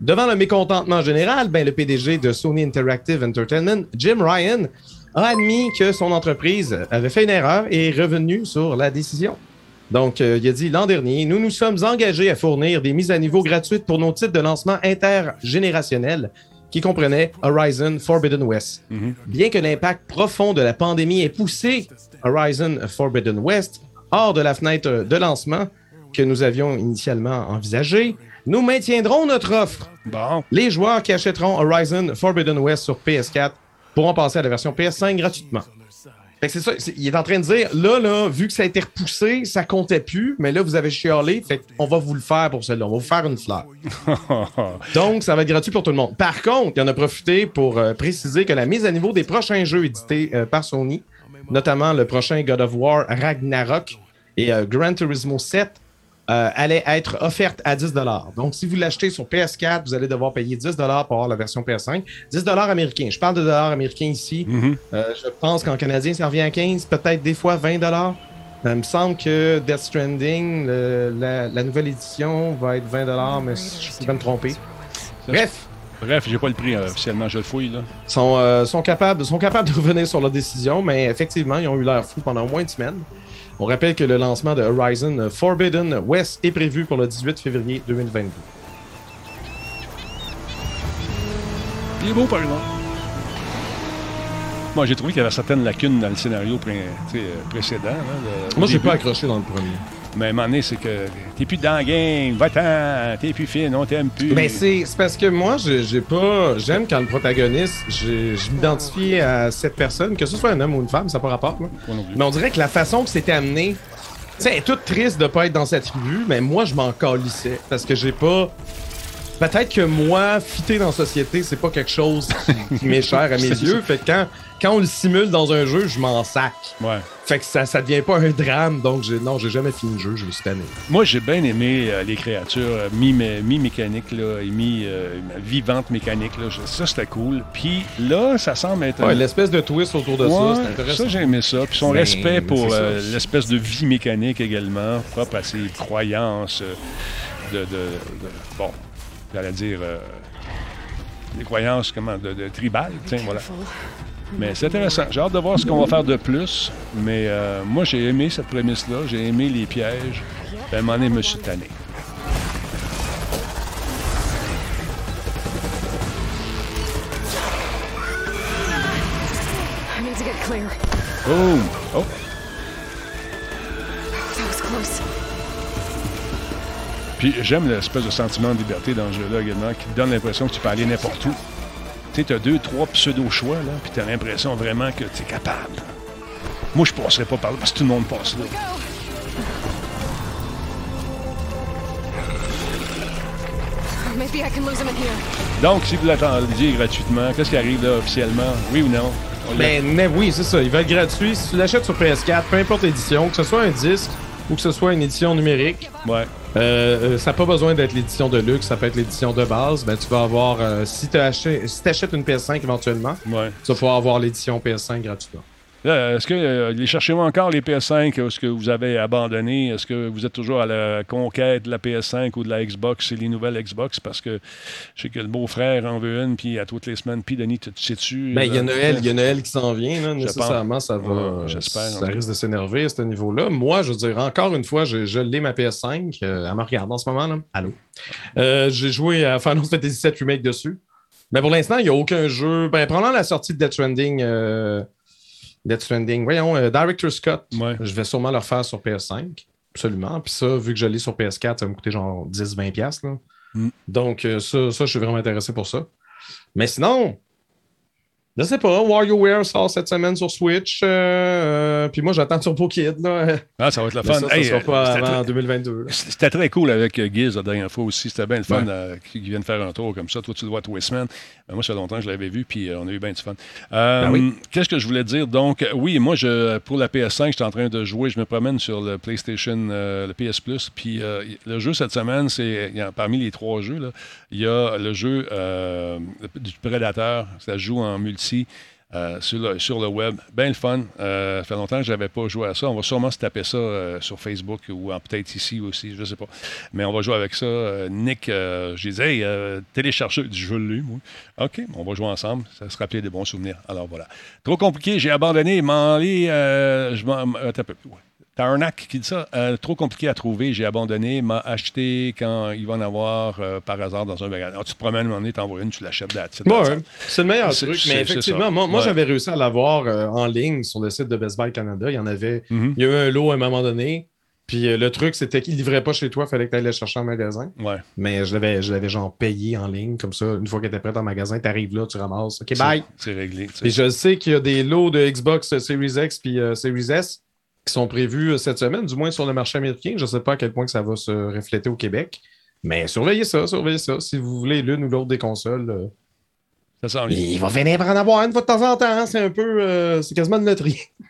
Devant le mécontentement général, ben, le PDG de Sony Interactive Entertainment, Jim Ryan, a admis que son entreprise avait fait une erreur et est revenu sur la décision. Donc, euh, il a dit l'an dernier, nous nous sommes engagés à fournir des mises à niveau gratuites pour nos titres de lancement intergénérationnels qui comprenaient Horizon Forbidden West. Mhm. Bien que l'impact profond de la pandémie ait poussé Horizon Forbidden West hors de la fenêtre de lancement que nous avions initialement envisagée, nous maintiendrons notre offre Bon. les joueurs qui achèteront Horizon Forbidden West sur PS4 pourront passer à la version PS5 gratuitement. Fait que c'est ça, il est en train de dire, là, là, vu que ça a été repoussé, ça comptait plus, mais là, vous avez chialé, fait qu'on va vous le faire pour celle-là, on va vous faire une fleur. Donc, ça va être gratuit pour tout le monde. Par contre, il en a profité pour euh, préciser que la mise à niveau des prochains jeux édités euh, par Sony, notamment le prochain God of War Ragnarok et euh, Gran Turismo 7, euh, allait être offerte à 10 Donc, si vous l'achetez sur PS4, vous allez devoir payer 10 pour avoir la version PS5. 10 américains. Je parle de dollars américains ici. Mhm. Euh, je pense qu'en canadien, ça revient à 15, peut-être des fois 20 dollars. Il me semble que Death Stranding, le- la, la nouvelle édition, va être 20 dollars, mais je peux me tromper. Bref, Bref, j'ai pas le prix euh, officiellement, je le fouille, là. sont, euh, sont, capables, sont capables de revenir sur leur décision, mais effectivement, ils ont eu l'air fous pendant au moins une semaine. On rappelle que le lancement de Horizon Forbidden West est prévu pour le 18 février 2022. Il est beau, par exemple. Moi, j'ai trouvé qu'il y avait certaines lacunes dans le scénario pré- euh, précédent. le- au Moi, j'ai début. pas accroché dans le premier. Mais à un moment donné, c'est que t'es plus dans le game, va-t'en, t'es plus fin, on t'aime plus. Ben, c'est parce que moi, j'ai pas. J'aime quand le protagoniste, je m'identifie à cette personne, que ce soit un homme ou une femme, ça n'a pas rapport. là. Mais on dirait que la façon que c'était amené, tu sais, elle est toute triste de pas être dans cette tribu, mais moi, je m'en calissais parce que j'ai pas. Peut-être que moi, fitter dans la société, c'est pas quelque chose qui, qui m'est cher à mes yeux. Fait que quand, quand on le simule dans un jeu, je m'en sac. Ouais. Fait que ça, ça devient pas un drame, donc j'ai- non, j'ai jamais fini le jeu, je me suis tanné. Moi, j'ai bien aimé euh, les créatures euh, mi- mi-mécaniques là, et mi, euh, vivantes mécaniques. Là. Ça, c'était cool. Puis là, ça semble être... Ouais, l'espèce de twist autour de ça, c'est intéressant. ça, j'ai aimé ça. Puis son Mais- respect pour euh, l'espèce de vie mécanique également, propre à ses croyances euh, de, de- de- Bon, j'allais dire... euh, des croyances comment, de, de tribales, tiens, voilà. Mais c'est intéressant. J'ai hâte de voir ce qu'on va faire de plus. Mais euh, moi, j'ai aimé cette prémisse-là. J'ai aimé les pièges. Puis à un moment donné, je me suis tanné. Boom! Oh! Puis j'aime l'espèce de sentiment de liberté dans ce jeu-là également, qui te donne l'impression que tu peux aller n'importe où. Tu sais, tu as deux, trois pseudo-choix, là, puis tu as l'impression vraiment que tu es capable. Moi, je passerais pas par là parce que tout le monde passe là. Donc, si vous l'attendiez gratuitement, qu'est-ce qui arrive là officiellement? Oui ou non? Ben, mais oui, c'est ça. Il va être gratuit. Si tu l'achètes sur PS4, peu importe l'édition, que ce soit un disque ou que ce soit une édition numérique, Ouais. euh, euh, ça n'a pas besoin d'être l'édition de luxe, ça peut être l'édition de base. Ben, tu vas avoir, euh, si tu achètes, si t'achètes une PS5 éventuellement, Ouais. tu vas pouvoir avoir l'édition PS5 gratuitement. Est-ce que euh, les cherchez-vous encore les PS5? Est-ce que vous avez abandonné? Est-ce que vous êtes toujours à la conquête de la PS5 ou de la Xbox? Et les nouvelles Xbox? Parce que je sais que le beau-frère en veut une, puis à toutes les semaines, puis Denis, tu tu sais-tu? Ben, il y a euh, Noël, il y a Noël qui s'en vient. Là, nécessairement, ça va. Ouais, j'espère, Ça risque de s'énerver à ce niveau-là. Moi, je veux dire, encore une fois, je, je l'ai ma PS5. euh, elle me regarde en ce moment. Là. Allô? Euh, J'ai joué à Final Fantasy VII Remake dessus. Mais pour l'instant, il n'y a aucun jeu. Ben, pendant la sortie de Death Stranding, euh, Death Stranding, voyons, euh, Director Scott, Ouais. je vais sûrement le refaire sur PS5. Absolument. Puis ça, vu que je l'ai sur PS4, ça va me coûter genre 10-20$. piastres, Là. Mm. Donc, euh, ça, ça, je suis vraiment intéressé pour ça. Mais sinon, je sais pas, WarioWare sort cette semaine sur Switch. euh, euh, puis moi, j'attends Turbo Kid. Là. Ah, ça va être le fun. ça, ça Hey, sera pas c'était avant très- 2022. là. C'était très cool avec euh, Giz la dernière fois aussi. C'était bien le fun Ouais. euh, qu'ils viennent faire un tour comme ça. Toi, tu le vois tous les semaines. Ben, moi, ça fait longtemps que je l'avais vu, puis euh, on a eu bien du fun. Ben oui. Qu'est-ce que je voulais dire? Donc, oui, moi, je, pour la PS5, j'étais en train de jouer. Je me promène sur le PlayStation, le PS Plus. Puis le jeu cette semaine, c'est parmi les trois jeux, il y a le jeu du Predator. Ça joue en multi. Euh, sur, le, web. Bien le fun. Euh, ça fait longtemps que je n'avais pas joué à ça. On va sûrement se taper ça euh, sur Facebook ou peut-être ici aussi, je ne sais pas. Mais on va jouer avec ça. Euh, Nick, j'ai dit, hey, téléchargez. Je l'ai, moi. OK, on va jouer ensemble. Ça se rappeler des bons souvenirs. Alors voilà. Trop compliqué, j'ai abandonné. M'en aller, je m'en. Attends un qui dit ça. Euh, trop compliqué à trouver, j'ai abandonné. M'a acheté quand il va en avoir euh, par hasard dans un magasin. Alors, tu te promènes, un moment donné, t'envoies une, tu l'achètes là Ouais, c'est le meilleur truc. Mais effectivement, moi, moi Ouais. j'avais réussi à l'avoir euh, en ligne sur le site de Best Buy Canada. Il y en avait. Mhm. Il y a eu un lot à un moment donné. Puis euh, le truc, c'était qu'il ne livrait pas chez toi, il fallait que tu ailles le chercher en magasin. Ouais. Mais je l'avais, je l'avais genre payé en ligne, comme ça. Une fois qu'elle était prête en magasin, tu arrives là, tu ramasses. OK, bye. C'est réglé. Puis je sais qu'il y a des lots de Xbox Series X puis euh, Series S qui sont prévus euh, cette semaine, du moins sur le marché américain. Je ne sais pas à quel point que ça va se refléter au Québec. Mais surveillez ça, surveillez ça. Si vous voulez l'une ou l'autre des consoles, euh, Ça sent il va venir en avoir une fois de temps en temps. hein. C'est un peu. euh, c'est quasiment de loterie.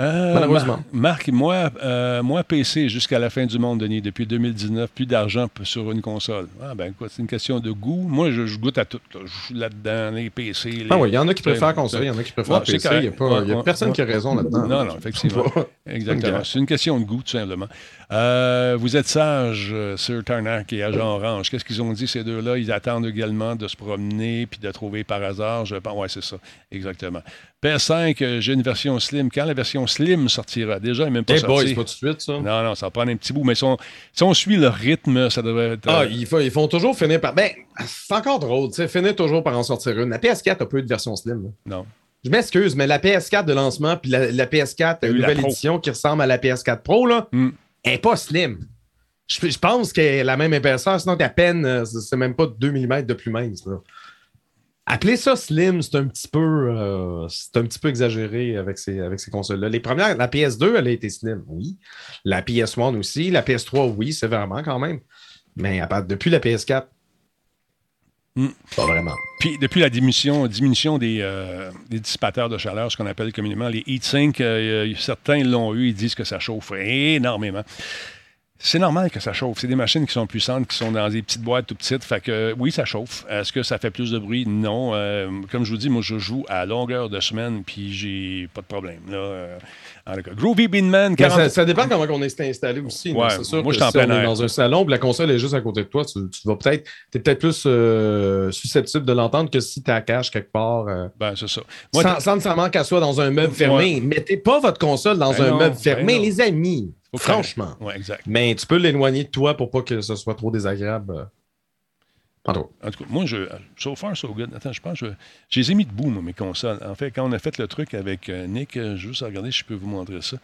Euh, Malheureusement. Mar- Marc, moi, euh, moi, PC jusqu'à la fin du monde, Denis, depuis 2019, plus d'argent sur une console. Ah, ben, quoi, c'est une question de goût. Moi, je, je goûte à tout. là. Je suis là-dedans, les PC. Les... Ah oui, il y en a qui préfèrent console, il y en a qui préfèrent Ouais, PC. Il n'y a, pas- y a Ouais, personne qui a raison là-dedans. Non, non, effectivement. Exactement. C'est une question de goût, tout simplement. Euh, vous êtes sage, Sir Tarnac et Agent Orange. Qu'est-ce qu'ils ont dit, ces deux-là? Ils attendent également de se promener puis de trouver par hasard. Je pense, ouais, c'est ça. Exactement. PS5, euh, j'ai une version slim. Quand la version slim sortira? Déjà, elle n'est même pas boy, sortie. c'est pas tout de suite, ça. Non, non, ça va prendre un petit bout. Mais si on, si on suit le rythme, ça devrait être. Ah, euh, ils, font, ils font toujours finir par. Ben, c'est encore drôle, tu sais, finir toujours par en sortir une. La PS4 a pas eu de version slim. là. Non. Je m'excuse, mais la PS4 de lancement puis la, la PS4 eu la nouvelle édition qui ressemble à la PS4 Pro, là, Hmm. elle n'est pas slim. Je, je pense qu'elle est la même épaisseur, sinon à peine, euh, c'est c'est même pas 2 mm de plus mince. Là. Appeler ça slim, c'est un petit peu euh, c'est un petit peu exagéré avec ces, avec ces consoles-là. Les premières, la PS2, elle a été slim, oui. La PS1 aussi. La PS3, oui, sévèrement quand même. Mais à part, depuis la PS4, Hmm. pas vraiment. Puis depuis la diminution, diminution des, euh, des dissipateurs de chaleur, ce qu'on appelle communément les heat-sinks, euh, certains l'ont eu, ils disent que ça chauffe énormément. C'est normal que ça chauffe. C'est des machines qui sont puissantes, qui sont dans des petites boîtes tout petites. Fait que euh, oui, ça chauffe. Est-ce que ça fait plus de bruit? Non. Euh, comme je vous dis, moi, je joue à longueur de semaine, puis j'ai pas de problème. Là. Euh, Groovy Beanman, Mais 40... ça, ça dépend comment on est installé aussi. Ouais, c'est sûr moi, que je suis en si on plein est air. dans un salon, puis la console est juste à côté de toi, tu, tu vas peut-être, t'es peut-être plus euh, susceptible de l'entendre que si tu la caches quelque part. euh, Ben, c'est ça. Moi, sans, sans nécessairement qu'elle soit dans un meuble fermé. Mettez pas votre console dans Ben un non, meuble ben fermé, non. les amis. Franchement. Ouais, exact. Mais tu peux l'éloigner de toi pour pas que ce soit trop désagréable. Euh. Pardon. En tout cas, moi, je, so far, so good. Attends, je pense que je, je les ai mis debout, moi, mes consoles. En fait, quand on a fait le truc avec euh, Nick, euh, je veux juste regarder si je peux vous montrer ça.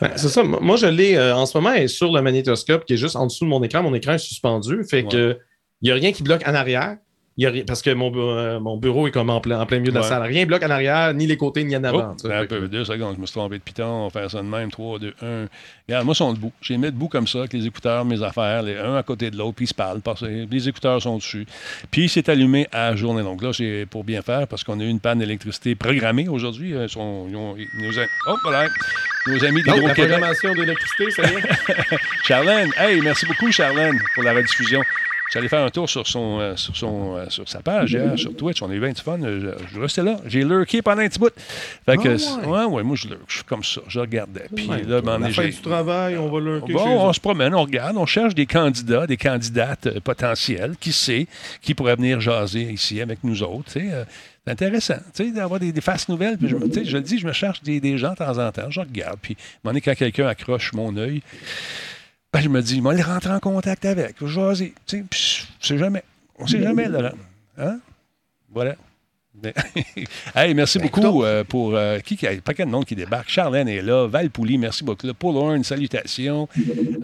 Ben, c'est ça. Moi, moi, je l'ai euh, en ce moment, elle est sur le magnétoscope qui est juste en dessous de mon écran. Mon écran est suspendu. Fait Ouais. que il n'y a rien qui bloque en arrière. Il y a rien- parce que mon, euh, mon bureau est comme en plein, en plein milieu de la salle. Rien bloque en arrière, ni les côtés, ni en avant. Oh, ben, un que- peu, deux secondes, je me suis trompé de piton, on va faire ça de même, 3, 2, 1. Regarde, moi, ils sont debout. J'ai mis debout comme ça, avec les écouteurs, mes affaires, les, un à côté de l'autre, puis ils se parlent, parce que les écouteurs sont dessus. Puis c'est allumé à journée longue. Là, c'est pour bien faire, parce qu'on a eu une panne d'électricité programmée aujourd'hui. euh, sont- ils ont- ils nous a- oh, voilà. Nos amis Donc, la programmation d'électricité, ça y est. Charlène, hey, merci beaucoup, Charlène, pour la rediffusion. Allé faire un tour sur, son, euh, sur, son, euh, sur sa page hier, sur Twitch. On a eu bien du fun. Je, je restais là. J'ai lurké pendant un petit bout. Fait que, Ah, ouais. ouais, moi, je lurk. Je suis comme ça. Je regardais. Puis Ouais, là, ben, la fin j'ai- du travail, on va le Bon, on se promène, on regarde, on cherche des candidats, des candidates euh, potentielles, qui sait, qui pourraient venir jaser ici avec nous autres. tu sais, euh, c'est intéressant, tu sais, d'avoir des, des faces nouvelles. Puis je, je le dis, je me cherche des, des gens de temps en temps, je regarde. Puis, à un moment donné, quand quelqu'un accroche mon œil, ben, je me dis, moi, les rentrer en contact avec, jaser. Tu sais, je jamais. On sait jamais, Laurent. Hein? Voilà. Hey, merci beaucoup euh, pour euh, qui, qui a un paquet de monde qui débarque. Charlène est là, Val Pouli, merci beaucoup. Paul Horn, salutations.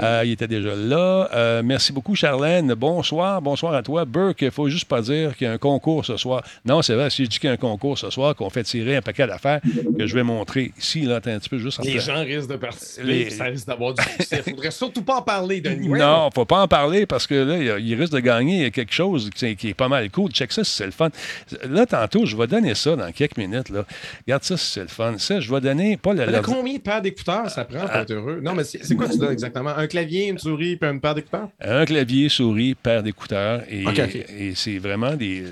Euh, il était déjà là. Euh, merci beaucoup, Charlène. Bonsoir, bonsoir à toi. Burke, il faut juste pas dire qu'il y a un concours ce soir. Non, c'est vrai, si je dis qu'il y a un concours ce soir, qu'on fait tirer un paquet d'affaires que je vais montrer ici, là, un petit peu juste en Les gens risquent de participer, Les- ça risque d'avoir du succès. Faudrait surtout pas en parler, Denis. Non, faut pas en parler parce que là, il y a- il risque de gagner quelque chose qui est, qui est pas mal cool. Check ça si c'est le fun. Là, tantôt, je vais donner ça dans quelques minutes. Là. Regarde ça c'est le fun. Ça, je vais donner pas le. Le- combien de paires d'écouteurs ça prend pour être heureux? Non, mais c'est quoi tu donnes exactement? Un clavier, une souris, puis une paire d'écouteurs? Un clavier, souris, paire d'écouteurs. Et, c'est vraiment des,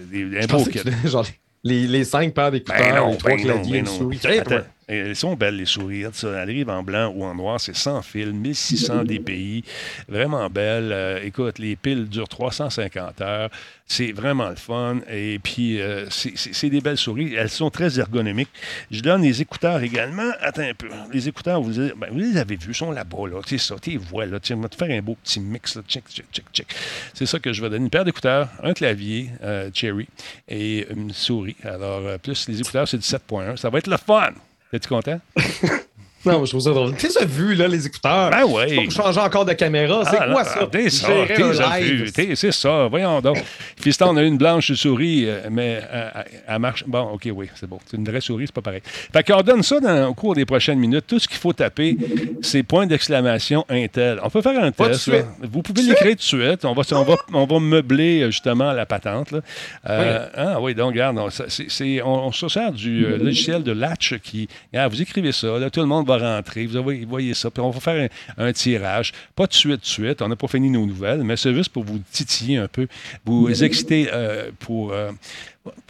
genre les, les cinq paires d'écouteurs, Ben non, trois ben non, claviers, ben une non. souris. Attends, Elles sont belles, les souris. Regarde ça. Arrivent en blanc ou en noir. C'est sans fil, 1600 DPI. Vraiment belles. Euh, écoute, les piles durent 350 heures. C'est vraiment le fun. Et puis, euh, c'est- c'est c'est des belles souris. Elles sont très ergonomiques. Je donne les écouteurs également. Attends un peu. Les écouteurs, vous, les- ben, avez vus. Sont là-bas. Là. Sais ça. Tu vas te faire un beau petit mix. Check, check, check, check. C'est ça que je vais donner. Une paire d'écouteurs, un clavier euh, Cherry et une souris. Alors, plus les écouteurs, c'est du 7.1. Ça va être le fun. Es-tu content? Non, je trouve ça drôle. T'es ça vu, là, les écouteurs? Ben oui. Faut changer encore de caméra. C'est Ah, quoi ça? T'es ça, t'es c'est ça, voyons donc. Fiston, on a une blanche souris, euh, mais euh, elle marche. Bon, OK, oui, c'est bon. C'est une vraie souris, c'est pas pareil. Fait qu'on donne ça dans- au cours des prochaines minutes. Tout ce qu'il faut taper, c'est point d'exclamation Intel. On peut faire un test. là. Vous pouvez l'écrire tout de suite. On va, on va, on va meubler euh, justement la patente. là. Euh, ah oui, donc, regarde, on, on se sert du euh, logiciel de Latch qui. regarde, vous écrivez ça, là, tout le monde va rentrer. Vous voyez, voyez ça. Puis on va faire un, un tirage. Pas de suite, de suite. On n'a pas fini nos nouvelles, mais c'est juste pour vous titiller un peu, vous exciter euh, pour. euh,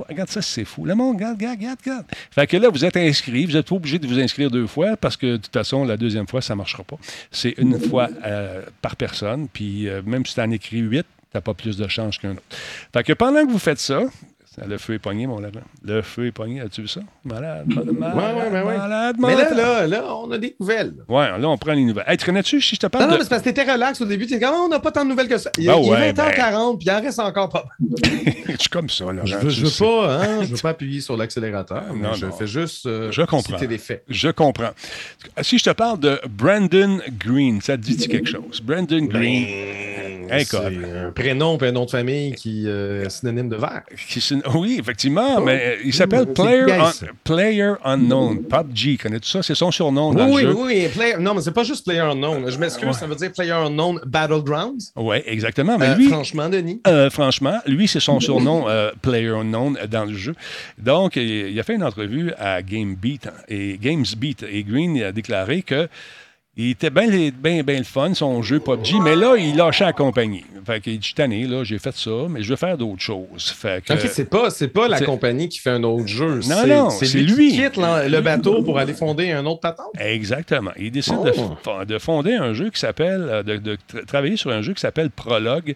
Regarde ça, c'est fou. Le monde, regarde, regarde, regarde, regarde. Fait que là, vous êtes inscrit. Vous n'êtes pas obligé de vous inscrire deux fois parce que de toute façon, la deuxième fois, ça ne marchera pas. C'est une fois euh, par personne. Puis euh, même si tu en écris huit, tu n'as pas plus de chance qu'un autre. Fait que pendant que vous faites ça, le feu est pogné, mon lapin. Le feu est pogné. As-tu vu ça? Malade, malade, Ouais, ouais, ben ouais. malade, Mais là, malade. là, là, on a des nouvelles. Ouais, là, on prend les nouvelles. Hey, tu si je te parle Non, non, mais c'est parce que t'étais relax au début. T'es comme, Ah, on n'a pas tant de nouvelles que ça. Il, Ben il est ouais, 20h40, puis il en reste encore pas. je suis comme ça, là. Je veux, je veux pas, hein, je veux pas appuyer sur l'accélérateur. Non, je non. fais juste euh, Je comprends. citer des faits. Je comprends. Si je te parle de Brandon Green, ça te dit quelque chose? Brandon Green. Quoi. un prénom et un nom de famille qui euh, est synonyme de vert. Oui, effectivement, mais euh, il s'appelle Player, Un-. Player Unknown. PUBG, connais-tu ça? C'est son surnom dans Oui, le oui, jeu. oui. Player- Non, mais c'est pas juste Player Unknown. Je m'excuse, ça veut dire Player Unknown Battlegrounds. Oui, exactement. Mais Euh, lui, Franchement, Denis. Euh, franchement, lui, c'est son surnom euh, Player Unknown euh, dans le jeu. Donc, il, a fait une entrevue à GameBeat et GamesBeat et Green a déclaré que il était bien bien bien le fun, son jeu PUBG, mais là, il lâchait la compagnie. Fait qu'il dit, tanné, là, j'ai fait ça, mais je veux faire d'autres choses. Fait que, Ok, c'est pas, c'est pas la compagnie qui fait un autre jeu. Non, non, c'est c'est lui, lui. qui quitte le bateau pour aller fonder un autre patente. Exactement. Il décide Oh. de, f- de fonder un jeu qui s'appelle, euh, de, de tra- travailler sur un jeu qui s'appelle Prologue.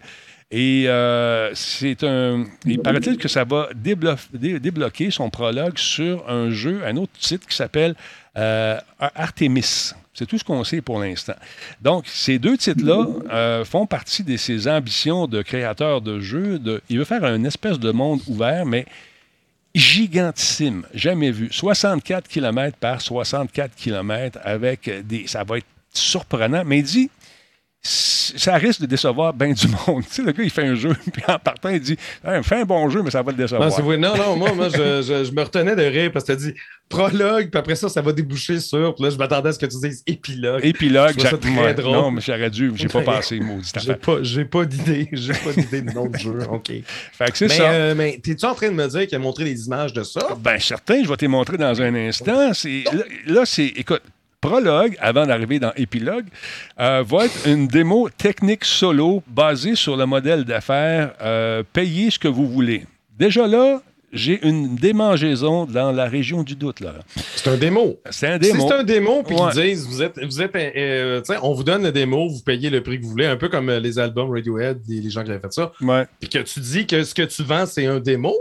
Et euh, c'est un. Il paraît-il que ça va déblo- dé- débloquer son prologue sur un jeu, un autre site qui s'appelle euh, Artemis. C'est tout ce qu'on sait pour l'instant. Donc, ces deux titres-là euh, font partie de ses ambitions de créateur de jeux. Il veut faire un espèce de monde ouvert, mais gigantissime, jamais vu. 64 km par 64 km avec des. Ça va être surprenant, mais il dit. Ça risque de décevoir bien du monde. Tu sais, le gars, il fait un jeu, puis en partant, il dit Hey, Fais un bon jeu, mais ça va le décevoir. Non, non, non, moi, moi je, je- je me retenais de rire parce que tu as dit prologue, puis après ça, ça va déboucher sur. Puis là, je m'attendais à ce que tu dises épilogue. Épilogue, ça très drôle. Non, mais j'aurais dû, j'ai pas Ouais. passé, maudit J'ai pas, j'ai pas d'idée. J'ai pas d'idée de nom de jeu. OK. Fait que c'est ça. euh, mais t'es-tu en train de me dire qu'il a montré des images de ça? Ben, certain, je vais te montrer dans un instant. C'est- Là, là, c'est. Écoute, prologue, avant d'arriver dans épilogue, euh, va être une démo technique solo basée sur le modèle d'affaires euh, payez ce que vous voulez. Déjà là, j'ai une démangeaison dans la région du doute. là. C'est un démo. C'est un Si démo. c'est un démo, puis Ouais. qu'ils disent, vous êtes, vous êtes, euh, on vous donne le démo, vous payez le prix que vous voulez, un peu comme les albums Radiohead, les, les gens qui avaient fait ça. Puis que tu dis que ce que tu vends, c'est un démo,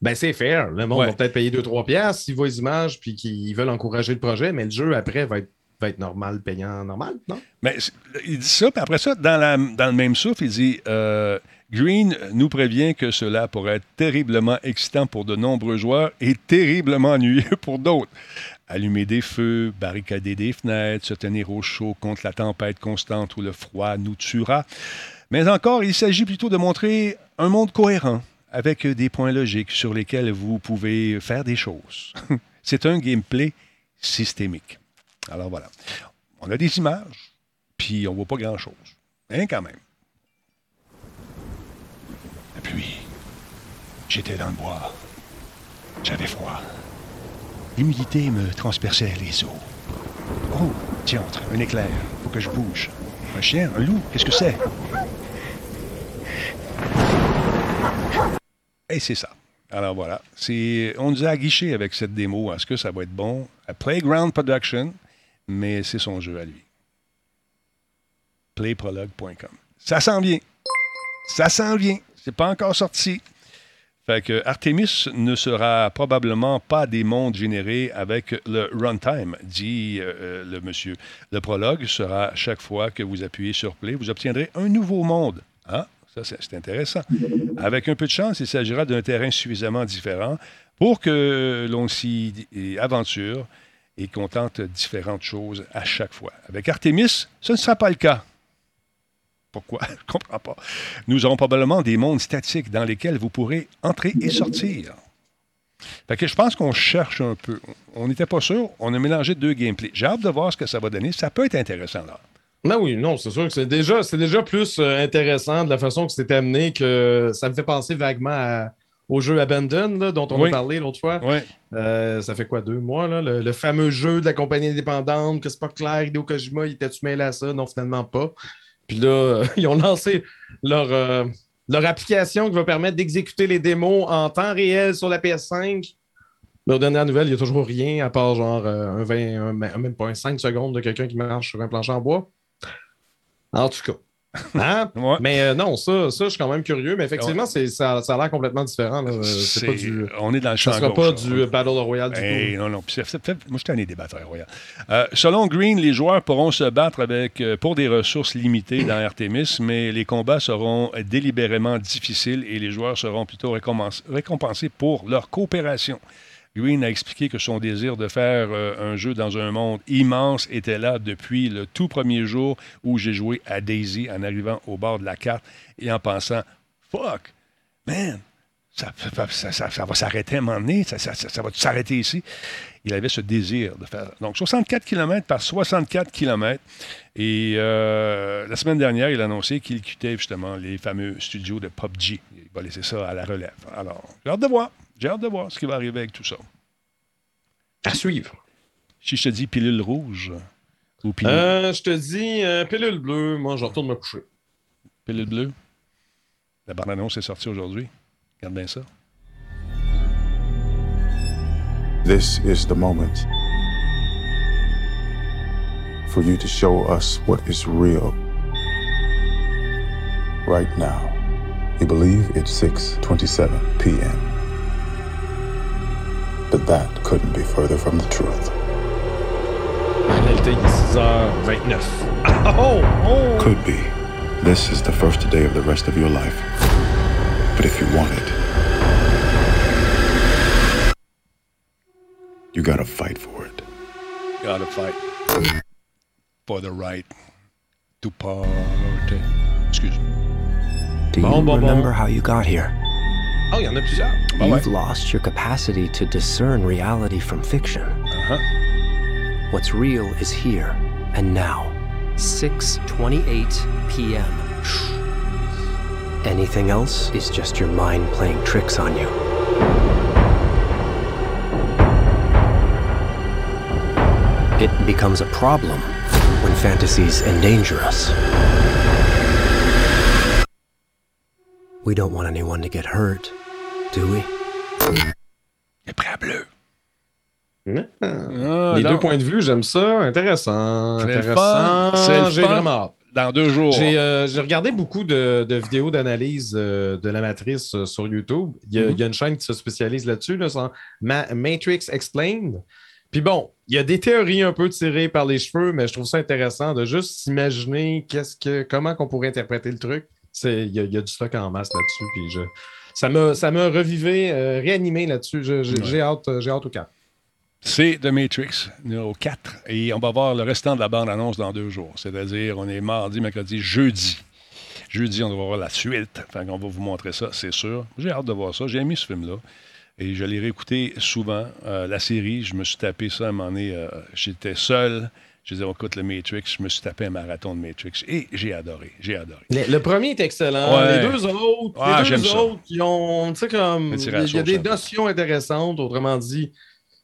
ben c'est fair. Le monde Ouais. va peut-être payer 2-3 piastres s'ils voient les images, puis qu'ils veulent encourager le projet, mais le jeu, après, va être, va être normal, payant normal, non? Mais il dit ça, puis après ça, dans, la- dans le même souffle, il dit euh, Green nous prévient que cela pourrait être terriblement excitant pour de nombreux joueurs et terriblement ennuyeux pour d'autres. Allumer des feux, barricader des fenêtres, se tenir au chaud contre la tempête constante où le froid nous tuera. Mais encore, il s'agit plutôt de montrer un monde cohérent, avec des points logiques sur lesquels vous pouvez faire des choses. C'est un gameplay systémique. Alors voilà. On a des images, puis on voit pas grand-chose. Hein, quand même? Et puis, j'étais dans le bois. J'avais froid. L'humidité me transperçait les os. Oh, tiens, un éclair. Faut que je bouge. Un chien, un loup, qu'est-ce que c'est? Et c'est ça. Alors voilà. On nous a aguiché avec cette démo. Est-ce que ça va être bon? Playground Production, mais c'est son jeu à lui. Playprologue.com. Ça s'en vient. Ça s'en vient. C'est pas encore sorti. Fait que Artemis ne sera probablement pas des mondes générés avec le runtime, dit euh, euh, le monsieur. Le prologue sera chaque fois que vous appuyez sur Play, vous obtiendrez un nouveau monde. Ah, ça c'est intéressant. Avec un peu de chance, il s'agira d'un terrain suffisamment différent pour que l'on s'y aventure et qu'on tente différentes choses à chaque fois. Avec Artemis, ce ne sera pas le cas. Pourquoi? Je ne comprends pas. Nous aurons probablement des mondes statiques dans lesquels vous pourrez entrer et sortir. Fait je pense qu'on cherche un peu. On n'était pas sûr. On a mélangé deux gameplays. J'ai hâte de voir ce que ça va donner. Ça peut être intéressant, là. Non, oui, non, c'est sûr que c'est déjà, c'est déjà plus euh, intéressant de la façon que c'était amené que ça me fait penser vaguement à- au jeu Abandon, là, dont on Oui. a parlé l'autre fois. Oui. Euh, ça fait quoi, deux mois, là? Le, le fameux jeu de la compagnie indépendante, que c'est pas clair, Hideo Kojima, il était-tu mêlé à ça? Non, finalement pas. Puis là, euh, ils ont lancé leur, euh, leur application qui va permettre d'exécuter les démos en temps réel sur la PS5. Mais aux dernières nouvelles, il n'y a toujours rien à part genre un 20, un- même pas un 5 secondes de quelqu'un qui marche sur un plancher en bois. En tout cas. Hein? Ouais. Mais euh, non, ça, ça, je suis quand même curieux. Mais effectivement, ça, ça a l'air complètement différent. là. Euh, C'est, pas du. On est dans le champ Ça sera gauche, pas là. du Battle Royale du Hey, tout. non, non. Puis moi, je suis tanné des batailles royales. Euh, selon Green, les joueurs pourront se battre avec, pour des ressources limitées dans Artemis, mais les combats seront délibérément difficiles et les joueurs seront plutôt récompens- récompensés pour leur coopération. Green a expliqué que son désir de faire euh, un jeu dans un monde immense était là depuis le tout premier jour où j'ai joué à Daisy en arrivant au bord de la carte et en pensant Fuck, man, ça, va s'arrêter à un moment donné, ça, va s'arrêter ici. Il avait ce désir de faire. Donc, 64 km par 64 km. Et euh, la semaine dernière, il a annoncé qu'il quittait justement les fameux studios de PUBG. Il va laisser ça à la relève. Alors, j'ai hâte de voir. J'ai hâte de voir ce qui va arriver avec tout ça. À suivre. Si je te dis pilule rouge ou pilule, Euh, je te dis, euh, pilule bleue, moi, je retourne me coucher. pilule bleue, la bande-annonce est sortie aujourd'hui. Regarde bien ça. This is the moment for you to show us what is real. Right now, you believe it's 6:27 p.m. But that couldn't be further from the truth. En réalité, il est 6h29. Ah, oh! Oh! Could be. This is the first day of the rest of your life. But if you want it, you gotta fight for it. Gotta fight for the right to party. Excuse. me. Do you bon, bon. remember how you got here? Oh, il y en a plusieurs. Ah You've lost your capacity to discern reality from fiction. Uh-huh. What's real is here and now. 6:28 p.m. Anything else is just your mind playing tricks on you. It becomes a problem when fantasies endanger us. We don't want anyone to get hurt, do we? Le prêt à bleu. Ah, Ah, Les non. deux points de vue, j'aime ça. Intéressant. C'est le Intéressant. J'ai vraiment hâte. Dans deux jours. J'ai euh, j'ai regardé beaucoup de, de vidéos d'analyse euh, de la matrice euh, sur YouTube. Il y, a, Mhm. il y a une chaîne qui se spécialise là-dessus, là, Ma- Matrix Explained. Puis bon, il y a des théories un peu tirées par les cheveux, mais je trouve ça intéressant de juste s'imaginer qu'est-ce que, comment qu'on pourrait interpréter le truc. Il y, a, il y a du stock en masse là-dessus. Puis je, ça m'a revivé, euh, réanimé là-dessus. J'ai hâte, euh, j'ai hâte au cap. C'est The Matrix, numéro 4. Et on va voir le restant de la bande-annonce dans deux jours. C'est-à-dire, on est mardi, mercredi, jeudi. Jeudi, on va voir la suite. Enfin, on va vous montrer ça, c'est sûr. J'ai hâte de voir ça. J'ai aimé ce film-là. Et je l'ai réécouté souvent. Euh, la série, je me suis tapé ça à un moment donné. euh, J'étais seul. Je disais, on écoute le Matrix. Je me suis tapé un marathon de Matrix. Et j'ai adoré. J'ai adoré. Le, le premier est excellent. Ouais. Les deux autres, Ah, les deux autres, qui ont, tu sais, comme, il y a des notions intéressantes. Autrement dit,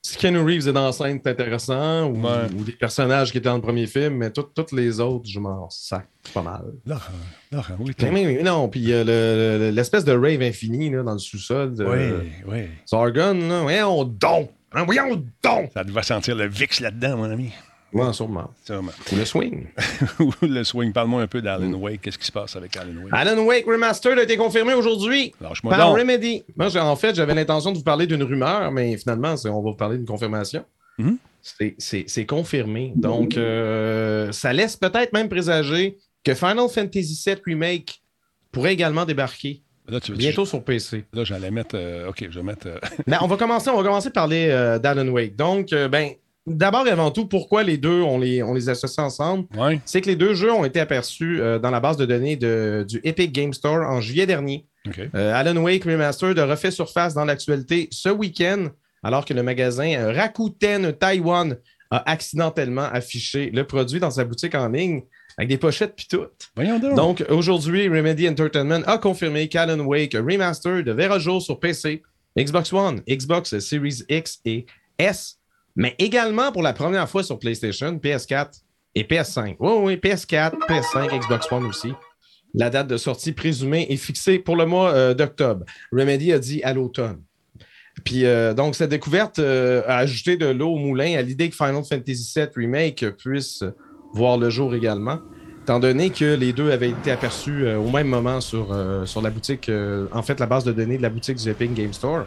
si Keanu Reeves est dans la scène, c'est intéressant, ou, Ouais. ou des personnages qui étaient dans le premier film, mais tout- toutes les autres, je m'en sac pas mal. Laurent, Laurent, oui, Mais, mais- mais non, puis euh, le- le- l'espèce de rave infini là, dans le sous-sol de Oui, oui. Sargon, là, voyons donc! Hein, voyons donc! Ça devait sentir le VIX là-dedans, mon ami. Ouais, sûrement. Sûrement. Ou le swing. Ou le swing. Parle-moi un peu d'Alan Wake. Qu'est-ce qui se passe avec Alan Wake? Alan Wake Remastered a été confirmé aujourd'hui par donc. Remedy. Moi, j'ai- en fait, j'avais l'intention de vous parler d'une rumeur, mais finalement, on va vous parler d'une confirmation. Mhm. C'est- C'est c'est confirmé. Donc, euh, ça laisse peut-être même présager que Final Fantasy VII Remake pourrait également débarquer Là, tu veux bientôt sur PC. Là, j'allais mettre. euh, OK, je vais mettre. euh, Mais on va commencer, on va commencer par parler euh, d'Alan Wake. Donc, ben, d'abord et avant tout, pourquoi les deux, on les, on les associe ensemble? ouais. C'est que les deux jeux ont été aperçus euh, dans la base de données de- du Epic Game Store en juillet dernier. Euh, Alan Wake Remastered a refait surface dans l'actualité ce week-end, alors que le magasin euh, Rakuten Taiwan a accidentellement affiché le produit dans sa boutique en ligne avec des pochettes puis tout. Voyons donc. Donc, aujourd'hui, Remedy Entertainment a confirmé qu'Alan Wake Remastered verra jour sur PC, Xbox One, Xbox Series X et S, mais également pour la première fois sur PlayStation, PS4 et PS5. Oui, oui, PS4, PS5, Xbox One aussi. La date de sortie présumée est fixée pour le mois euh, d'octobre. Remedy a dit à l'automne. Puis euh, donc, cette découverte euh, a ajouté de l'eau au moulin à l'idée que Final Fantasy VII Remake puisse voir le jour également, étant donné que les deux avaient été aperçus au même moment sur, sur la boutique, en fait, la base de données de la boutique du Epic Game Store.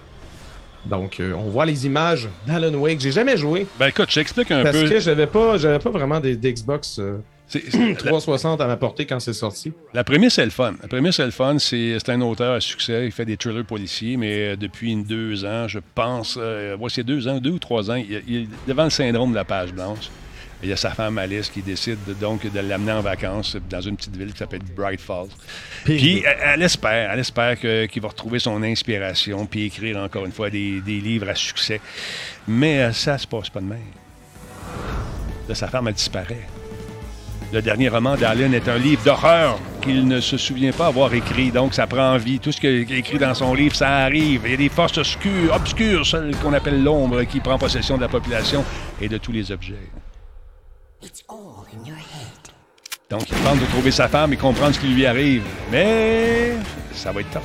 Donc, euh, on voit les images d'Alan Wake. J'ai jamais joué Ben écoute, je t'explique un parce peu. que j'avais pas, j'avais pas vraiment des- d'Xbox euh, C'est- c'est- la, 360 à ma portée quand c'est sorti. la prémisse est le fun. La prémisse est le fun. C'est un auteur à succès. Il fait des thrillers policiers, mais euh, depuis une, deux ans, je pense. Euh, c'est deux ans, deux ou trois ans. Il, il est devant le syndrome de la page blanche. Il y a sa femme Alice qui décide de- donc de l'amener en vacances dans une petite ville qui s'appelle Bright Falls. Puis elle, elle espère, elle espère qu'il va retrouver son inspiration puis écrire encore une fois des, des livres à succès. Mais euh, ça se passe pas de même. Là, sa femme, elle disparaît. Le dernier roman d'Allen est un livre d'horreur qu'il ne se souvient pas avoir écrit, donc ça prend vie. Tout ce qu'il a écrit dans son livre, ça arrive. Il y a des forces obscures, obscures celles qu'on appelle l'ombre, qui prend possession de la population et de tous les objets. Donc, il tente de trouver sa femme et comprendre ce qui lui arrive. Mais ça va être tough.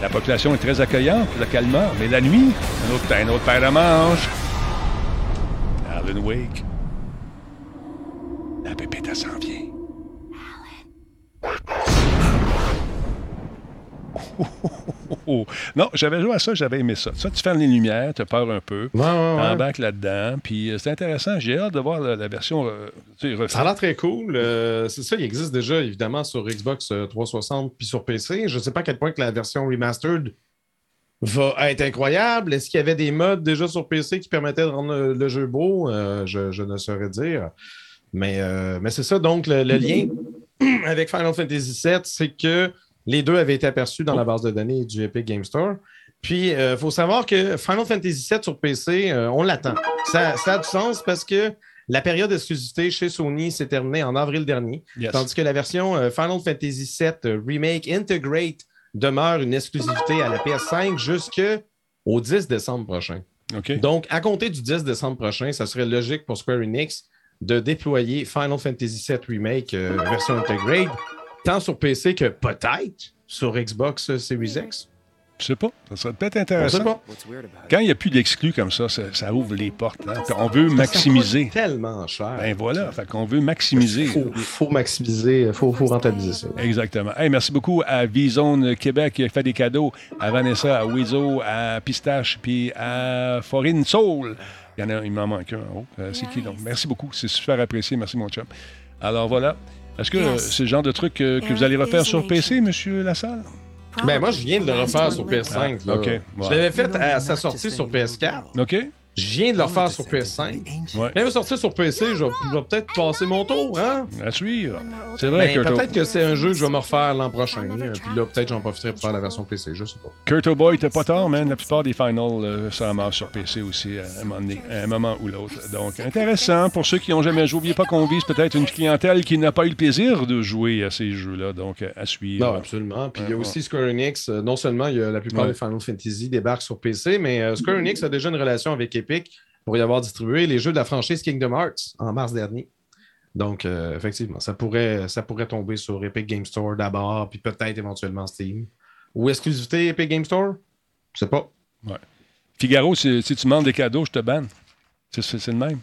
La population est très accueillante, localement, mais la nuit, un autre, un autre paire de manches. Alan Wake. La pépite, elle s'en vient. Oh, Non, j'avais joué à ça, j'avais aimé ça. Ça, tu fermes les lumières, tu as peur un peu. Ouais, ouais. T'embarques là-dedans, puis euh, c'est intéressant. J'ai hâte de voir la, la version euh, tu sais, refaite. Ça a l'air très cool. Euh, c'est ça, il existe déjà évidemment sur Xbox euh, 360 puis sur PC. Je ne sais pas à quel point que la version remastered va être incroyable. Est-ce qu'il y avait des modes déjà sur PC qui permettaient de rendre le, le jeu beau? Euh, je, je ne saurais dire. Mais, euh, mais c'est ça, donc le, le lien avec Final Fantasy VII, c'est que les deux avaient été aperçus dans la base de données du Epic Game Store. Puis, il faut savoir que Final Fantasy VII sur PC, euh, on l'attend. Ça, ça a du sens parce que la période d'exclusivité chez Sony s'est terminée en avril dernier, Yes. tandis que la version euh, Final Fantasy VII euh, Remake Integrate demeure une exclusivité à la PS5 jusqu'au 10 décembre prochain. Donc, à compter du 10 décembre prochain, ça serait logique pour Square Enix de déployer Final Fantasy VII Remake euh, version Integrate, tant sur PC que peut-être sur Xbox Series X? Je sais pas. Ça serait peut-être intéressant. pas. Quand il n'y a plus d'exclus comme ça, ça, ça ouvre les portes. hein. On veut Ça maximiser. coûte tellement cher. Ben voilà. Fait qu'on veut maximiser. faut, faut maximiser, faut, faut rentabiliser ça. Exactement. Hey, merci beaucoup à V-Zone Québec qui a fait des cadeaux, à Vanessa, à Wezo, à Pistache, puis à Foreign Soul. Il y en a, il m'en manque un en haut. Euh, c'est qui donc? Merci beaucoup. C'est super apprécié. Merci, mon chum. Alors voilà. Est-ce que c'est le genre de truc que vous allez refaire sur PC, Monsieur Lassalle? Ben moi, je viens de le refaire sur PS5. là. OK. Ouais. Je l'avais fait à sa sortie sur PS4. OK? Je viens de le refaire sur PS5. Ouais. Même sortir sur PC, je vais, je vais peut-être passer mon tour, hein? À suivre. C'est vrai Ben, que peut-être que c'est un jeu que je vais me refaire l'an prochain. euh, Puis là, peut-être j'en profiterai pour faire la version PC, je sais pas. Kurt Boy, t'as pas tort, man. La plupart des finals, euh, ça marche sur PC aussi, à un moment, donné- à un moment ou l'autre. Donc, intéressant. Pour ceux qui n'ont jamais joué, n'oubliez pas qu'on vise peut-être une clientèle qui n'a pas eu le plaisir de jouer à ces jeux-là. Donc, à suivre. Non, absolument. Puis il y a aussi Square Enix. euh, non seulement il y a la plupart Ouais. des Final Fantasy débarquent sur PC, mais euh, Square Enix a déjà une relation avec Epic pour y avoir distribué les jeux de la franchise Kingdom Hearts en mars dernier. Donc, euh, effectivement, ça pourrait, ça pourrait tomber sur Epic Game Store d'abord, puis peut-être éventuellement Steam. Ou exclusivité Epic Game Store? Je sais pas. Figaro, si, si tu demandes des cadeaux, je te banne. C'est, le même.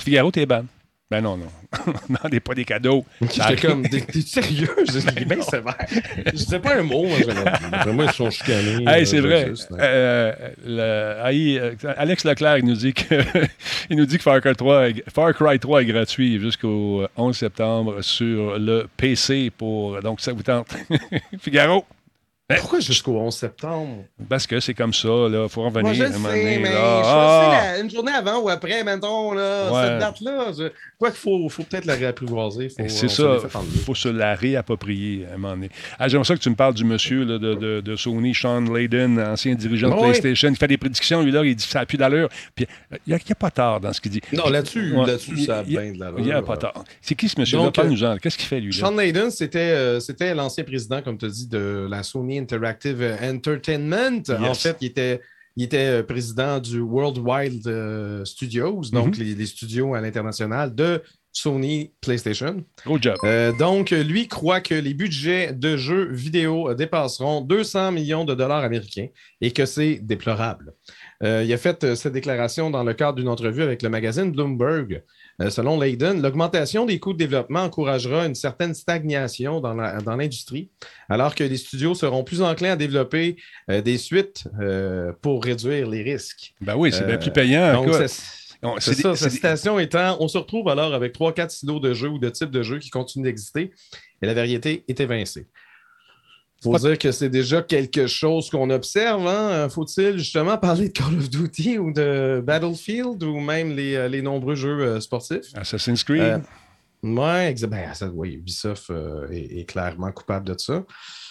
Figaro, t'es ban. Ben non, non. Demandez pas des cadeaux. J'étais comme, t'es sérieux? J'étais bien sévère. Je sais pas un mot, moi, ils sont chicanés. Hey, euh, c'est vrai. Euh, le- Aïe, euh, Alex Leclerc il nous dit que il nous dit que Far Cry 3 est, Far Cry 3 est gratuit jusqu'au 11 septembre sur le PC pour donc ça vous tente. Figaro. Pourquoi jusqu'au 11 septembre? Parce que c'est comme ça, là. Faut revenir Moi, je un sais, donné, mais là. je Ah! choisis la- une journée avant ou après, mettons, là, Ouais. cette date-là. Je... Quoi qu'il faut, faut peut-être la réapprivoiser. Faut, C'est on ça, il faut se la réapproprier à un moment donné. Ah, J'aimerais ça que tu me parles du monsieur là, de, de- de Sony, Sean Layden, ancien dirigeant de. PlayStation, qui fait des prédictions, lui, là, il dit ça n'a plus d'allure. Puis euh, il n'y a, il pas tard dans ce qu'il dit. Non, là-dessus, Ouais, là-dessus, il- ça a il- bien de l'allure. Il n'y a pas tard. C'est qui ce monsieur-là? Parle-nous-en. Qu'est-ce qu'il fait, lui? Là? Sean Layden, c'était euh, c'était l'ancien président, comme tu as dit, de la Sony Interactive Entertainment. En fait, il était, il était euh, président du World Wild euh, Studios, donc Mhm. les, les studios à l'international de Sony PlayStation. Gros job. Euh, donc, lui croit que les budgets de jeux vidéo dépasseront 200 millions de dollars américains et que c'est déplorable. Euh, il a fait euh, cette déclaration dans le cadre d'une entrevue avec le magazine Bloomberg. Euh, selon Layden, l'augmentation des coûts de développement encouragera une certaine stagnation dans l'industrie, alors que les studios seront plus enclins à développer euh, des suites euh, pour réduire les risques. Ben oui, c'est bien plus payant. donc, c'est- ça, des- des- citation étant on se retrouve alors avec 3-4 silos de jeux ou de types de jeux qui continuent d'exister et la variété est évincée. Faut dire que c'est déjà quelque chose qu'on observe. Hein? Faut-il justement parler de Call of Duty ou de Battlefield ou même les, euh, les nombreux jeux euh, sportifs? Assassin's Creed. Euh, ouais, ben, ça, oui, Ubisoft euh, est, est clairement coupable de ça.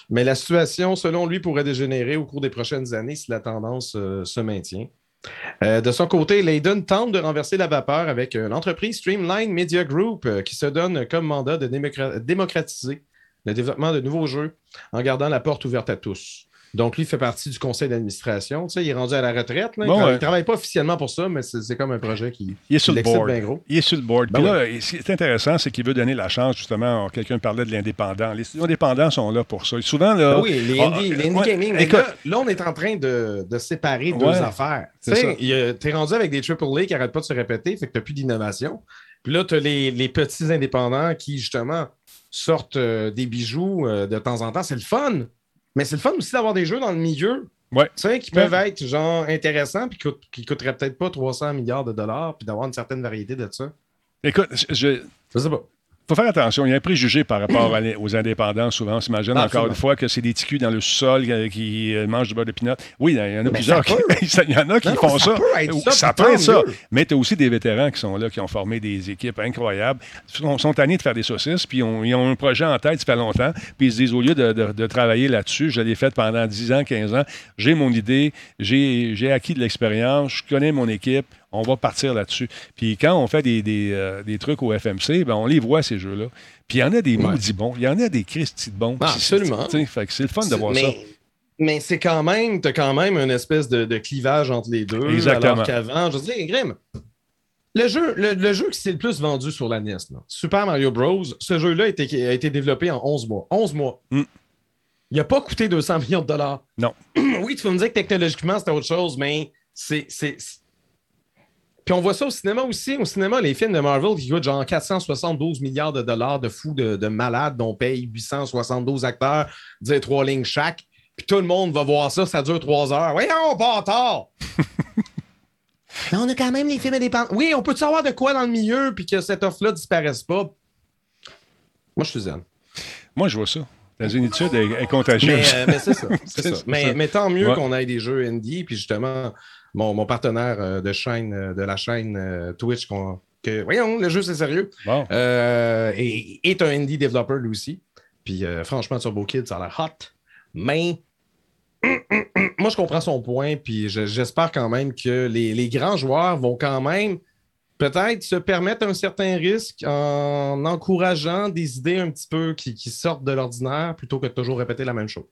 Mais la situation, selon lui, pourrait dégénérer au cours des prochaines années si la tendance euh, se maintient. Euh, de son côté, Layden tente de renverser la vapeur avec euh, l'entreprise Streamline Media Group euh, qui se donne comme mandat de démocra- démocratiser le développement de nouveaux jeux en gardant la porte ouverte à tous. Donc, lui fait partie du conseil d'administration. Tu sais, il est rendu à la retraite. là. Bon, il ouais. ne travaille pas officiellement pour ça, mais c'est comme un projet qui, Il est sur le board. bien gros. Il est sur le board. Ben Puis là, ce qui est intéressant, c'est qu'il veut donner la chance, justement. Quelqu'un parlait de l'indépendant. Les studios indépendants sont là pour ça. Et souvent, là. Ah oui, les Ah, indie, les indie ouais, gaming. Écoute, là, là, on est en train de, de séparer deux affaires. Tu sais, t'es rendu avec des AAA qui n'arrêtent pas de se répéter, fait que t'as plus d'innovation. Puis là, tu as les, les petits indépendants qui, justement, sortent euh, des bijoux euh, de temps en temps. C'est le fun. Mais c'est le fun aussi d'avoir des jeux dans le milieu. Ouais. Tu sais, qui peuvent être genre intéressants puis coûte- qui coûteraient peut-être pas 300 milliards de dollars puis d'avoir une certaine variété de ça. Écoute, je- je, Je sais pas. Faut faire attention. Il y a un préjugé par rapport à aux indépendants. Souvent, on s'imagine Ah, encore une fois que c'est des ticus dans le sol euh, qui euh, mangent du beurre de pinot. Oui, il y en a Mais plusieurs. qui- Il y en a qui Non, font ça ça. peut être ça, ça puis peut être tant ça. mieux. Mais tu as aussi des vétérans qui sont là, qui ont formé des équipes incroyables. Ils sont, sont tannés de faire des saucisses, puis on- ils ont un projet en tête, ça fait longtemps. Puis ils se disent, au lieu de, de- de travailler là-dessus, je l'ai fait pendant 10 ans, 15 ans, j'ai mon idée, j'ai acquis de l'expérience, je connais mon équipe, on va partir là-dessus. Puis quand on fait des, des, euh, des trucs au FMC, ben on les voit, ces jeux-là. Puis il y en a des maudits bons, il y en a des Christy de bons. Ah, absolument. Fait que c'est le fun de voir mais, ça. Mais c'est quand même, t'as quand même une espèce de, de clivage entre les deux. Exactement. Alors qu'avant, je veux dire, Grim, le jeu, le, le jeu qui s'est le plus vendu sur la NES, là, Super Mario Bros., ce jeu-là a été, a été développé en 11 mois. 11 mois. Mm. Il n'a pas coûté 200 millions de dollars. Non. oui, tu vas me dire que technologiquement, c'était autre chose, mais c'est- Puis on voit ça au cinéma aussi. Au cinéma, les films de Marvel qui coûtent genre 472 milliards de dollars de fous de, de malades dont on paye 872 acteurs, dire trois lignes chaque. Puis tout le monde va voir ça, ça dure trois heures. Voyons, bâtard! Mais on a quand même les films indépendants. Oui, on peut savoir de quoi dans le milieu puis que cette offre-là disparaisse pas? Moi, je suis zen. Moi, je vois ça. Dans une étude, elle est contagieuse. Mais, euh, mais c'est ça. c'est C'est ça. ça. Mais, mais tant mieux Ouais. qu'on ait des jeux indie. Puis justement, mon, mon partenaire euh, de chaîne, euh, de la chaîne euh, Twitch, qu'on- que, voyons, le jeu c'est sérieux, euh, est, est un indie développeur lui aussi. Puis euh, franchement, Turbo Kid, ça a l'air hot. Mais moi, je comprends son point. Puis je- j'espère quand même que les, les grands joueurs vont quand même peut-être se permettre un certain risque en encourageant des idées un petit peu qui, qui sortent de l'ordinaire plutôt que de toujours répéter la même chose.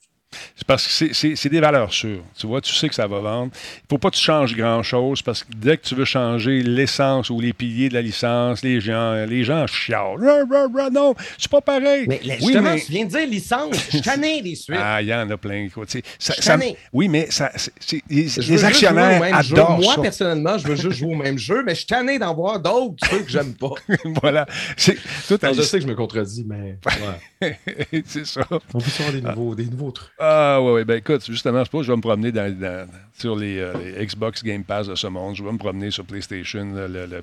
C'est parce que c'est- des valeurs sûres. Tu vois, tu sais que ça va vendre. Il ne faut pas que tu changes grand-chose parce que dès que tu veux changer l'essence ou les piliers de la licence, les gens, les gens chialent. Rah, rah, rah, non, c'est pas pareil. Mais là, Oui, justement, mais- tu viens de dire licence. Je tanné des suites. Ah, il y en a plein. sais, ça- ça- oui, mais ça, les, actionnaires jeu. adorent Moi, ça. personnellement, je veux juste jouer au même jeu, mais je suis tanné d'en voir d'autres trucs que j'aime pas. voilà. Tout Non, je sais que je me contredis, mais ouais. c'est ça. on peut avoir des nouveaux, des nouveaux trucs. Ah, ouais, ouais. Ben, écoute, justement, je pense je vais me promener dans, sur les, euh, les Xbox Game Pass de ce monde. Je vais me promener sur PlayStation, le, le-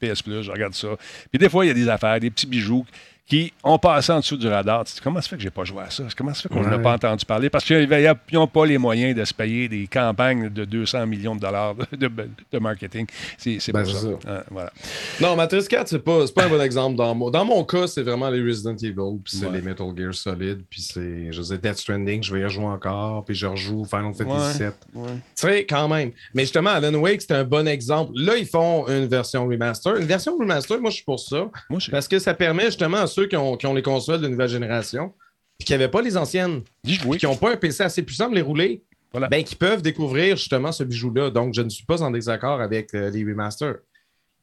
PS Plus, je regarde ça. Puis des fois, il y a des affaires, des petits bijoux qui ont passé en dessous du radar. Tu te dis, comment ça fait que j'ai pas joué à ça? Comment ça fait qu'on n'a Ouais. pas entendu parler? Parce qu'ils n'ont pas les moyens de se payer des campagnes de 200 millions de dollars de, de- de marketing. C'est Ben, ça. ça. Ah, voilà. Non, Matrix 4, c'est pas, pas un bon exemple. Dans mon, dans mon cas, c'est vraiment les Resident Evil, puis c'est Ouais. les Metal Gear Solid, puis c'est, je sais, Death Stranding, je vais y rejouer encore, puis je rejoue Final Fantasy. VII. Tu sais, quand même. Mais justement, Alan Wake, c'est un bon exemple. Là, ils font une version remaster. Une version remaster, moi, je suis pour ça. Moi, Parce que ça permet justement à ceux qui ont, qui ont les consoles de nouvelle génération, puis qui n'avaient pas les anciennes, puis qui n'ont pas un PC assez puissant pour les rouler, Voilà. ben, qui peuvent découvrir justement ce bijou-là. Donc, je ne suis pas en désaccord avec euh, les remasters.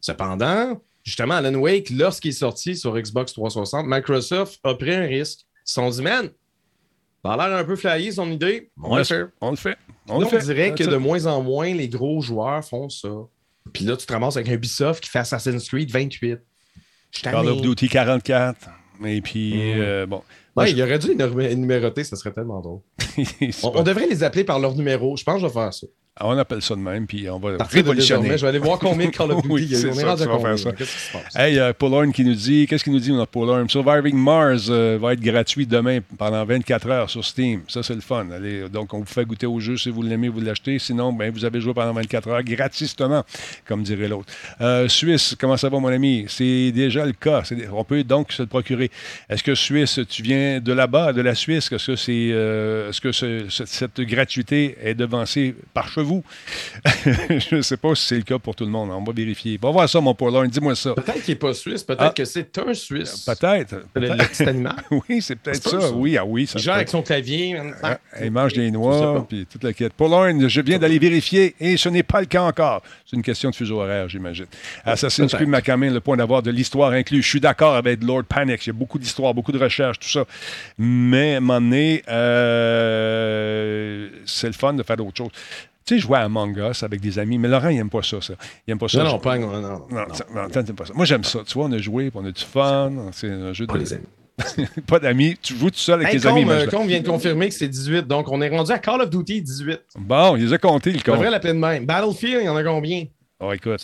Cependant, justement, Alan Wake, lorsqu'il est sorti sur Xbox 360, Microsoft a pris un risque. Ils se sont dit, man, ça a l'air un peu flyé son idée. On le. On le fait. On Là, le fait. on dirait que de moins en moins, les gros joueurs font ça. Puis là, tu te ramasses avec un Ubisoft qui fait Assassin's Creed 28. Call of. Duty 44. Et puis, euh, bon. Moi, Ouais, je- il aurait dû les numéroter, ça serait tellement drôle. On, on devrait les appeler par leur numéro. Je pense que je vais faire ça. Ah, On appelle ça de même, puis on va révolutionner. je vais aller voir combien de Call of Duty Oui, il y a eu. est ça, ça. Hey, euh, Paul Horn qui nous dit, qu'est-ce qu'il nous dit, notre Paul Horn? Surviving Mars euh, va être gratuit demain pendant 24 heures sur Steam. Ça, c'est le fun. Allez, donc, on vous fait goûter au jeu. Si vous l'aimez, vous l'achetez. Sinon, ben, vous avez joué pendant 24 heures gratistement, comme dirait l'autre. Euh, Suisse, comment ça va, mon ami? C'est déjà le cas. On peut donc se le procurer. Est-ce que Suisse, tu viens de là-bas, de la Suisse? Est-ce que, c'est, euh, est-ce que ce- ce- cette gratuité est devancée par vous? Je ne sais pas si c'est le cas pour tout le monde. On va vérifier. Va voir ça, mon Paul Horn. Dis-moi ça. Peut-être qu'il n'est pas suisse, peut-être Ah. que c'est un Suisse. Peut-être. Le, le petit animal. oui, c'est peut-être ça. ça. Oui, ah oui, ça Il peut. avec son clavier. Ah, il mange des noix, puis toute la quête. Paul Horn, je viens d'aller vérifier et ce n'est pas le cas encore. C'est une question de fuseau horaire, j'imagine. Assassin's. Creed Macamin, le point d'avoir de l'histoire inclus. Je suis d'accord avec Lord Panic. Il y a beaucoup d'histoire, beaucoup de recherches, tout ça. Mais à un moment donné, euh, c'est le fun de faire d'autres choses. Tu sais, jouer à Among Us avec des amis, mais Laurent, il n'aime pas ça, ça. Il n'aime pas ça. Non, non, pas, non, non, Non, non. non, t'aimes pas ça. Moi, j'aime ça. Tu vois, on a joué, on a du fun. C'est un jeu de. Pas les amis. pas d'amis. Tu joues tout seul avec Hey, tes amis. Euh. Combe vient de confirmer que c'est 18, donc on est rendu à Call of Duty 18. Bon, il les a comptés, le On con. devrait l'appeler de même. Battlefield, il y en a combien? Oh, écoute,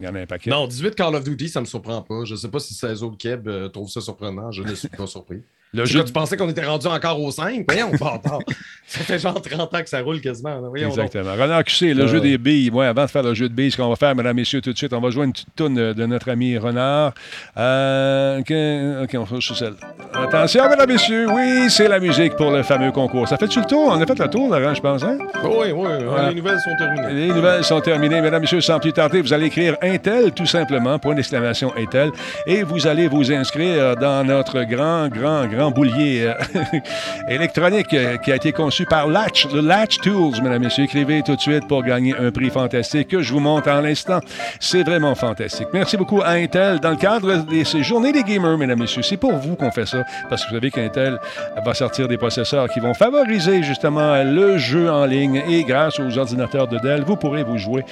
il y en a un paquet. Non, 18 Call of Duty, ça me surprend pas. Je sais pas si 16 autres Keb euh, trouvent ça surprenant. Je ne suis pas surpris. Le jeu tu pensais qu'on était rendu encore au 5? Voyons. Ça fait genre 30 ans que ça roule quasiment. Voyons donc. Exactement. Renard QC, le Euh. jeu des billes. Ouais, avant de faire le jeu de billes, ce qu'on va faire, mesdames, messieurs, tout de suite, on va jouer une petite toune de, notre ami Renard. Euh, OK, on sur celle. Attention, mesdames, messieurs, oui, c'est la musique pour le fameux concours. Ça fait-tu le tour? On a fait le tour, Laurent, je pense, hein? Oui, oui, les nouvelles sont terminées. Les nouvelles sont terminées. Mesdames, Messieurs, sans plus tarder, vous allez écrire Intel, tout simplement, point d'exclamation Intel, et vous allez vous inscrire dans notre grand, grand, grand boulier euh, électronique euh, qui a été conçu par Latch, le Latch Tools, mesdames et messieurs. Écrivez tout de suite pour gagner un prix fantastique que je vous montre en l'instant. C'est vraiment fantastique. Merci beaucoup à Intel. Dans le cadre de ces journées des gamers, mesdames et messieurs, c'est pour vous qu'on fait ça parce que vous savez qu'Intel va sortir des processeurs qui vont favoriser justement le jeu en ligne et grâce aux ordinateurs de Dell, vous pourrez vous jouer,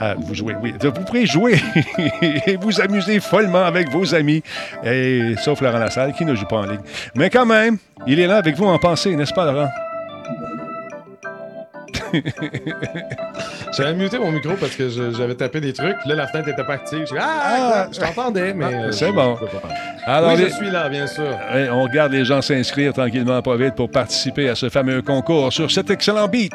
euh, vous jouer, oui, vous pourrez jouer et vous amuser follement avec vos amis, et, sauf Laurent Lassalle qui ne joue pas en ligne. Mais quand même, il est là avec vous en pensée, n'est-ce pas, Laurent? J'avais muté mon micro parce que j'avais tapé des trucs. Là, la fenêtre était pas active. Ah, Ah, je t'entendais, mais. euh, c'est bon. Alors, oui, les- je suis là, bien sûr. On regarde les gens s'inscrire tranquillement, pas vite, pour participer à ce fameux concours sur cet excellent beat.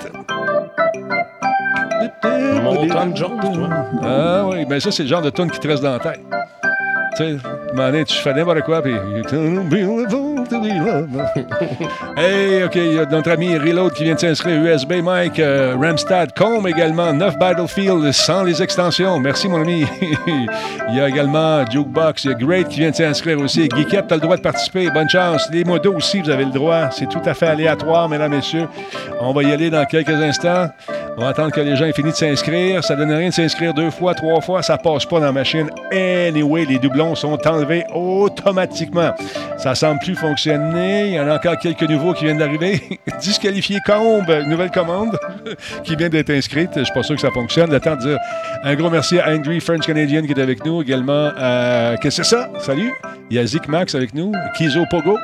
Mon Tom Jones, toi. Ah oui, ben ça, c'est le genre de tune qui te reste dans la tête. Tu sais, tu fais n'importe quoi, puis... hey, OK, il y a notre ami Reload qui vient de s'inscrire, USB Mike, euh, Ramstad, Com également, 9 Battlefield sans les extensions. Merci, mon ami. il y a également Jukebox, il y a Great qui vient de s'inscrire aussi. Geekette, tu as le droit de participer, bonne chance. Les modos aussi, vous avez le droit. C'est tout à fait aléatoire, mesdames, messieurs. On va y aller dans quelques instants. On va attendre que les gens aient fini de s'inscrire. Ça donne rien de s'inscrire deux fois, trois fois. Ça passe pas dans la machine. Anyway, les doublons sont enlevés automatiquement. Ça semble plus fonctionner. Il y en a encore quelques nouveaux qui viennent d'arriver. Disqualifié Combe, nouvelle commande qui vient d'être inscrite. Je suis pas sûr que ça fonctionne. Le temps de dire un gros merci à Angry French Canadian qui est avec nous. Également, à... qu'est-ce que c'est ça? Salut. Il y a Zik Max avec nous. Kizo Pogo.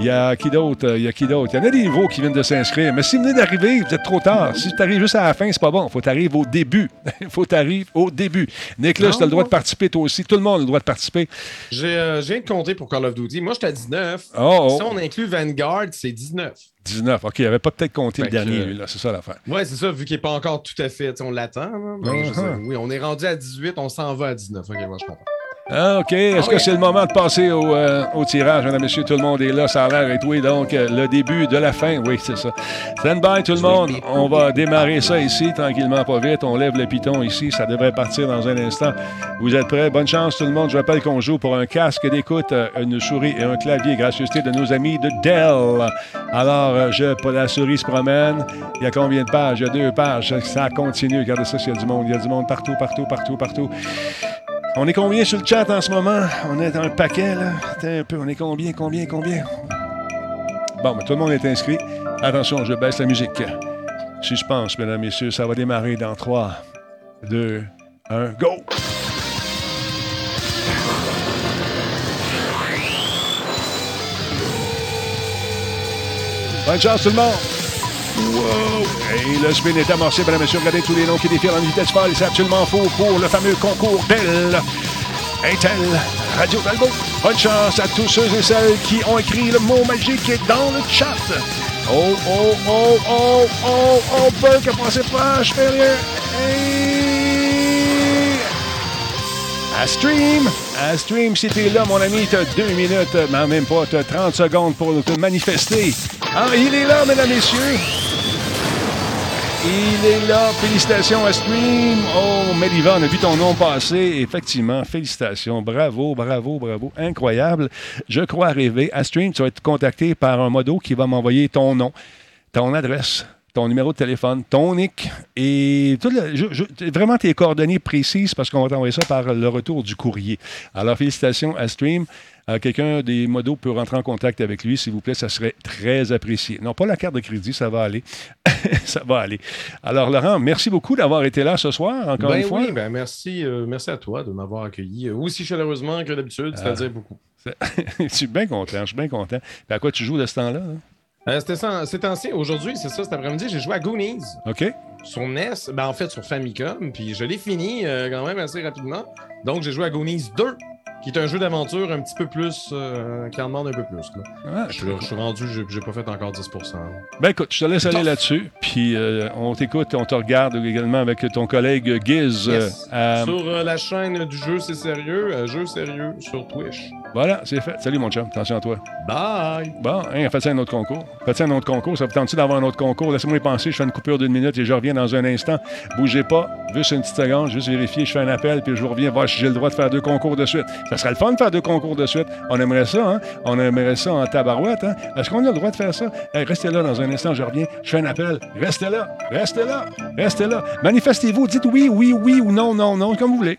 Il y a qui d'autre? Il y a qui d'autre? Il y en a des nouveaux qui viennent de s'inscrire. Mais si vous venez d'arriver, vous êtes trop tard. Si tu arrives juste à la fin, c'est pas bon. Faut t'arriver au début. Faut t'arriver au début. Nicolas, tu as le droit de participer, toi aussi. Tout le monde a le droit de participer. J'ai euh, je viens de compter pour Call of Duty. Moi, j'étais à 19. Oh, oh. Si on inclut Vanguard, c'est 19. 19. OK, il avait pas peut-être compté le Fait que, dernier, euh, lui, là. C'est ça l'affaire. Ouais, c'est ça, vu qu'il n'est pas encore tout à fait. On l'attend. je sais, Uh-huh. oui, on est rendu à 18, on s'en va à 19. Ok, moi, je comprends. Ah, OK. Est-ce que c'est le moment de passer au, euh, au tirage, mesdames, messieurs? Tout le monde est là. Ça a l'air d'être, oui. Donc, euh, le début de la fin. Oui, c'est ça. Stand by, tout le monde. On va démarrer ça ici, tranquillement, pas vite. On lève le piton ici. Ça devrait partir dans un instant. Vous êtes prêts? Bonne chance, tout le monde. Je rappelle qu'on joue pour un casque d'écoute, euh, une souris et un clavier, gracieuseté de nos amis de Dell. Alors, je, la souris se promène. Il y a combien de pages? Il y a deux pages. Ça continue. Regardez ça, s'il y a du monde. Il y a du monde partout, partout, partout, partout. On est combien sur le chat en ce moment? On est dans un paquet, là. Attends un peu. On est combien, combien, combien? Bon, mais tout le monde est inscrit. Attention, je baisse la musique. Suspense, mesdames, messieurs. Ça va démarrer dans 3, 2, 1, go! Bonne chance, tout le monde! Wow! Et le spin est amorcé, mesdames et messieurs. Regardez tous les noms qui défilent en vitesse folle. C'est absolument faux pour le fameux concours d'elle. Intel, Radio Talbot. Bonne chance à tous ceux et celles qui ont écrit le mot magique dans le chat. Oh, oh, oh, oh, oh, oh, Burke a passé proche, Ferrier. Et... À Stream, à Stream, t'es là, mon ami, t'as deux minutes, mais même pas, t'as 30 secondes pour te manifester. Ah, il est là, mesdames, messieurs. Il est là. Félicitations à Stream. Oh, Meliva, on a vu ton nom passer. Effectivement, félicitations. Bravo, bravo, bravo. Incroyable. Je crois rêver. À Stream, tu vas être contacté par un modo qui va m'envoyer ton nom, ton adresse, ton numéro de téléphone, ton nick et tout le- je- je- vraiment tes coordonnées précises parce qu'on va t'envoyer ça par le retour du courrier. Alors, félicitations à Stream. Euh, Quelqu'un des modos peut rentrer en contact avec lui, s'il vous plaît, ça serait très apprécié. Non, pas la carte de crédit, ça va aller. ça va aller. Alors, Laurent, merci beaucoup d'avoir été là ce soir, encore ben une fois. oui, ben merci, euh, merci à toi de m'avoir accueilli euh, aussi chaleureusement que d'habitude, c'est-à-dire beaucoup. je suis bien content, je suis bien content. Puis à quoi tu joues de ce temps-là? là? Euh, C'était ça- c'est ancien. Aujourd'hui, c'est ça, cet après-midi, j'ai joué à Goonies. OK. Sur NES, ben en fait sur Famicom, puis je l'ai fini euh, quand même assez rapidement. Donc j'ai joué à Goonies 2, qui est un jeu d'aventure un petit peu plus, euh, qui en demande un peu plus. là. Ah, je, suis, je suis rendu, j'ai j'ai pas fait encore 10%. Ben écoute, je te laisse aller là-dessus, puis on t'écoute, on te regarde également avec ton collègue Giz. Yes. Sur la chaîne du jeu C'est Sérieux, Jeu Sérieux sur Twitch. Voilà, c'est fait. Salut, mon chum. Attention à toi. Bye! Bon, hein, faites un autre concours? Faites un autre concours? Ça vous tente d'avoir un autre concours? Laissez-moi y penser. Je fais une coupure d'une minute et je reviens dans un instant. Bougez pas. Juste une petite seconde. Juste vérifier. Je fais un appel puis je vous reviens voir si j'ai le droit de faire deux concours de suite. Ça serait le fun de faire deux concours de suite. On aimerait ça, hein? On aimerait ça en tabarouette, hein? Est-ce qu'on a le droit de faire ça? Hey, restez là dans un instant. Je reviens. Je fais un appel. Restez là. Restez là. Restez là. Manifestez-vous. Dites oui, oui, oui ou non, non, non, comme vous voulez.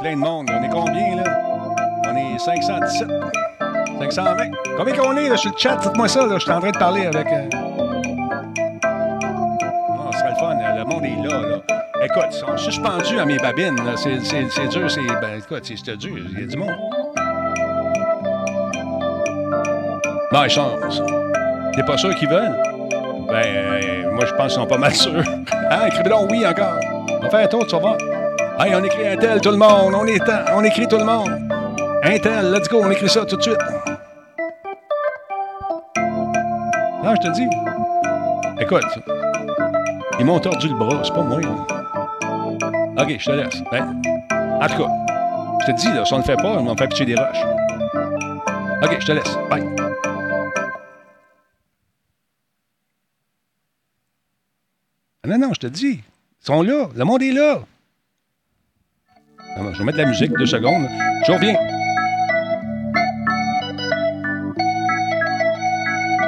Plein de monde. On est combien, là? On est 517. 520. Combien qu'on est, là, sur le chat? Dites-moi ça, là. Je suis en train de parler avec... euh, Non, ce serait le fun. Le monde est là, là. Écoute, ils sont suspendus à mes babines. C'est dur, c'est... Ben, écoute, c'est dur. Il y a du monde. Bon, ils chance. T'es pas sûr qu'ils veulent? Ben, euh, moi, je pense qu'ils sont pas mal sûrs. Hein, oui encore. On va faire un tour, tu vas voir. Hey, on écrit un tel, tout le monde. On, est on écrit tout le monde. Un tel, let's go, on écrit ça tout de suite. Non, je te dis. Écoute, ils m'ont tordu le bras, c'est pas moi. OK, je te laisse. Ben, en tout cas, je te dis, là, si on ne le fait pas, on va faire pitcher des roches. OK, je te laisse. Bye. Ah Non, non, je te dis. Ils sont là. Le monde est là. Ah, Je vais mettre la musique, deux secondes. Je reviens.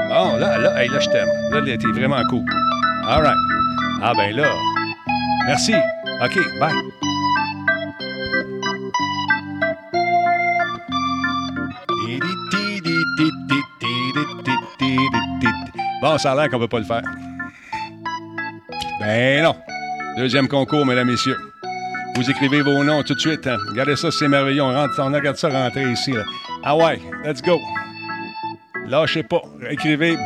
Bon, là, là, je t'aime. Là, là, t'es vraiment cool. All right. Ah, ben là. Merci. OK, bye. Bon, ça a l'air qu'on ne peut pas le faire. Ben non. Deuxième concours, mesdames, messieurs. Vous écrivez vos noms tout de suite. hein. Regardez ça, c'est merveilleux. On, rentre, on regarde ça rentrer ici. là. Ah ouais, let's go. Lâchez pas. Écrivez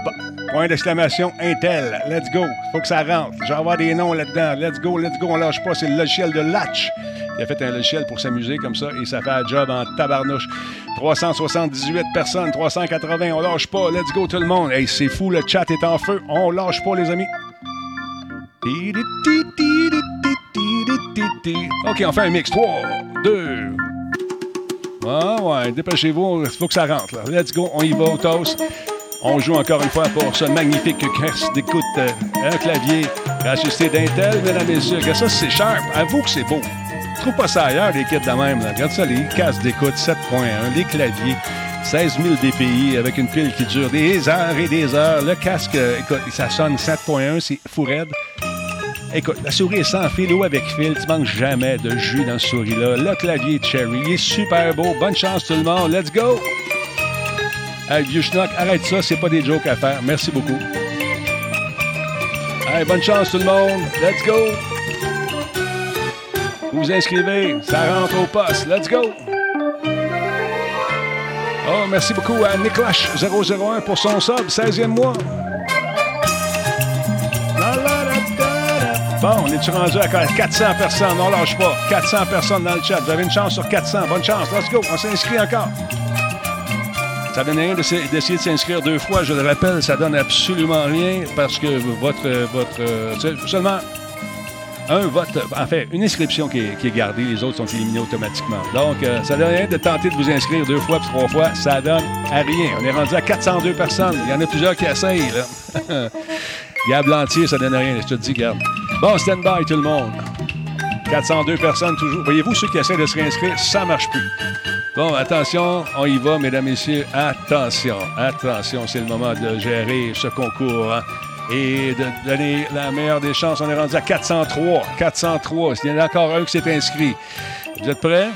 point d'exclamation Intel. Let's go. Faut que ça rentre. Je vais avoir des noms là-dedans. Let's go, let's go. On lâche pas. C'est le logiciel de Latch. Il a fait un logiciel pour s'amuser comme ça et ça fait un job en tabarnouche. 378 personnes, 380. On lâche pas. Let's go tout le monde. Hey, c'est fou. Le chat est en feu. On lâche pas, les amis. OK, on fait un mix. 3, 2. Ah ouais, dépêchez-vous, il faut que ça rentre. Là. Let's go, on y va au toast. On joue encore une fois pour ce magnifique casque d'écoute, euh, un clavier ajusté d'Intel, mesdames et messieurs. Regarde ça, c'est sharp. Avoue que c'est beau. Trouve pas ça ailleurs, les kits de même. Là. Regarde ça, les casques d'écoute 7.1, les claviers. 16 000 DPI avec une pile qui dure des heures et des heures. Le casque, euh, écoute, ça sonne 7.1, c'est fou raide. Écoute, la souris est sans fil ou avec fil. Tu manques jamais de jus dans ce souris-là. Le clavier Cherry il est super beau. Bonne chance tout le monde. Let's go! Hey, vieux schnock, arrête ça. C'est pas des jokes à faire. Merci beaucoup. Hey, bonne chance tout le monde. Let's go! Vous vous inscrivez. Ça rentre au poste. Let's go! Oh, merci beaucoup à Nicklash001 pour son sub, 16e mois. Bon, on est-tu rendu à 400 personnes? On lâche pas. 400 personnes dans le chat. Vous avez une chance sur 400. Bonne chance. Let's go. On s'inscrit encore. Ça donne rien d'essayer de s'inscrire deux fois. Je le rappelle, ça donne absolument rien parce que votre... votre euh, seulement un vote, en fait, une inscription qui est, gardée, les autres sont éliminés automatiquement. Donc, euh, ça donne rien de tenter de vous inscrire deux fois puis trois fois, ça donne à rien. On est rendu à 402 personnes. Il y en a plusieurs qui essayent, là. Gab Lantier, ça donne rien, je te dis, Gab. Bon, stand-by tout le monde. 402 personnes toujours. Voyez-vous, ceux qui essaient de se réinscrire, ça marche plus. Bon, attention, on y va, mesdames, messieurs. Attention, attention, c'est le moment de gérer ce concours hein, et de donner la meilleure des chances. On est rendu à 403. 403. Il y en a encore un qui s'est inscrit. Vous êtes prêts?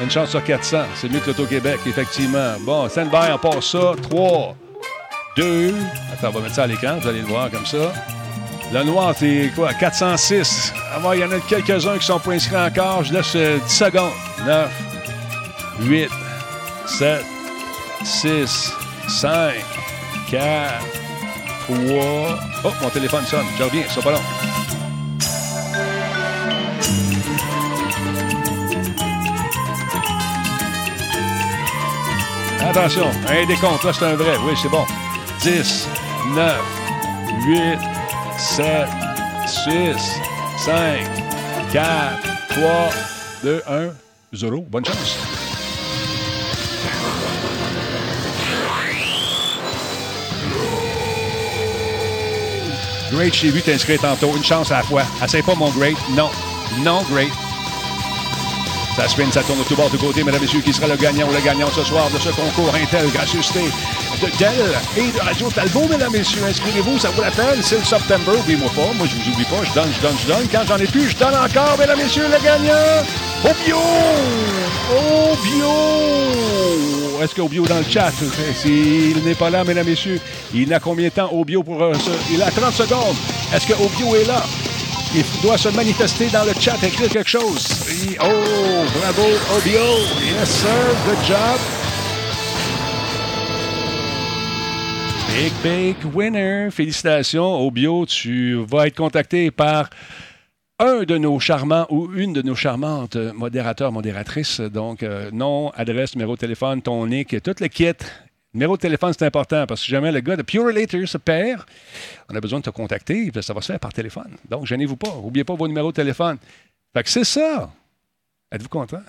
Une chance sur 400. C'est mieux que l'Auto-Québec, effectivement. Bon, stand-by, on passe ça. 3, 2. Attends, on va mettre ça à l'écran. Vous allez le voir comme ça. Le noir, t'es quoi? 406. Ah il y en a quelques-uns qui sont pas inscrits encore. Je laisse euh, 10 secondes. 9, 8, 7, 6, 5, 4, 3. Oh, mon téléphone sonne. Je reviens, ça pas long. Attention, un décompte, là c'est un vrai. Oui, c'est bon. 10, 9, 8, 7, 6, 5, 4, 3, 2, 1, 0. Bonne chance. Great, j'ai vu t'inscrire tantôt. Une chance à la fois. Essaye pas mon great. Non. Non, great. Ça spin, ça tourne tout bord, de côté, mesdames et messieurs, qui sera le gagnant ou le gagnant ce soir de ce concours Intel, gracieuseté de Dell et de Radio Talbot, mesdames et messieurs. Inscrivez-vous, ça vaut la peine. C'est le September, oubliez-moi pas. Moi, je vous oublie pas. Je donne, je donne, je donne. Quand j'en ai plus, je donne encore, mesdames et messieurs, le gagnant. Au bio! Au bio! Est-ce qu'au bio dans le chat? S'il n'est pas là, mesdames et messieurs, il a combien de temps au bio pour euh, Il a 30 secondes. Est-ce que au bio est là? Il doit se manifester dans le chat, écrire quelque chose. Oh, bravo, Obio. Yes, sir. Good job. Big, big winner. Félicitations, Obio. Tu vas être contacté par un de nos charmants ou une de nos charmantes modérateurs, modératrices. Donc, euh, nom, adresse, numéro de téléphone, ton nick, tout le kit. Numéro de téléphone, c'est important parce que si jamais le gars de Pure Later se perd, on a besoin de te contacter, ça va se faire par téléphone. Donc, gênez-vous pas. N'oubliez pas vos numéros de téléphone. Fait que c'est ça. Êtes-vous content?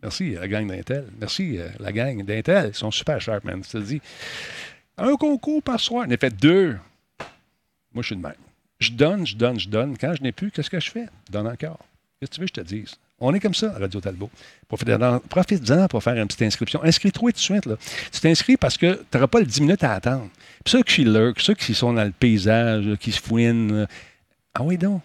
Merci, la gang d'Intel. Merci, euh, la gang d'Intel. Ils sont super sharp, man. Je te dis. Un concours par soir. On a fait deux. Moi, je suis de même. Je donne, je donne, je donne. Quand je n'ai plus, qu'est-ce que je fais? Donne encore. Qu'est-ce que tu veux que je te dise? On est comme ça à Radio Talbot. Profitez-en pour faire une petite inscription. Inscris-toi tout de suite. Là. Tu t'inscris parce que tu n'auras pas le 10 minutes à attendre. Puis ceux qui lurk, ceux qui sont dans le paysage, qui se fouinent, ah oui donc.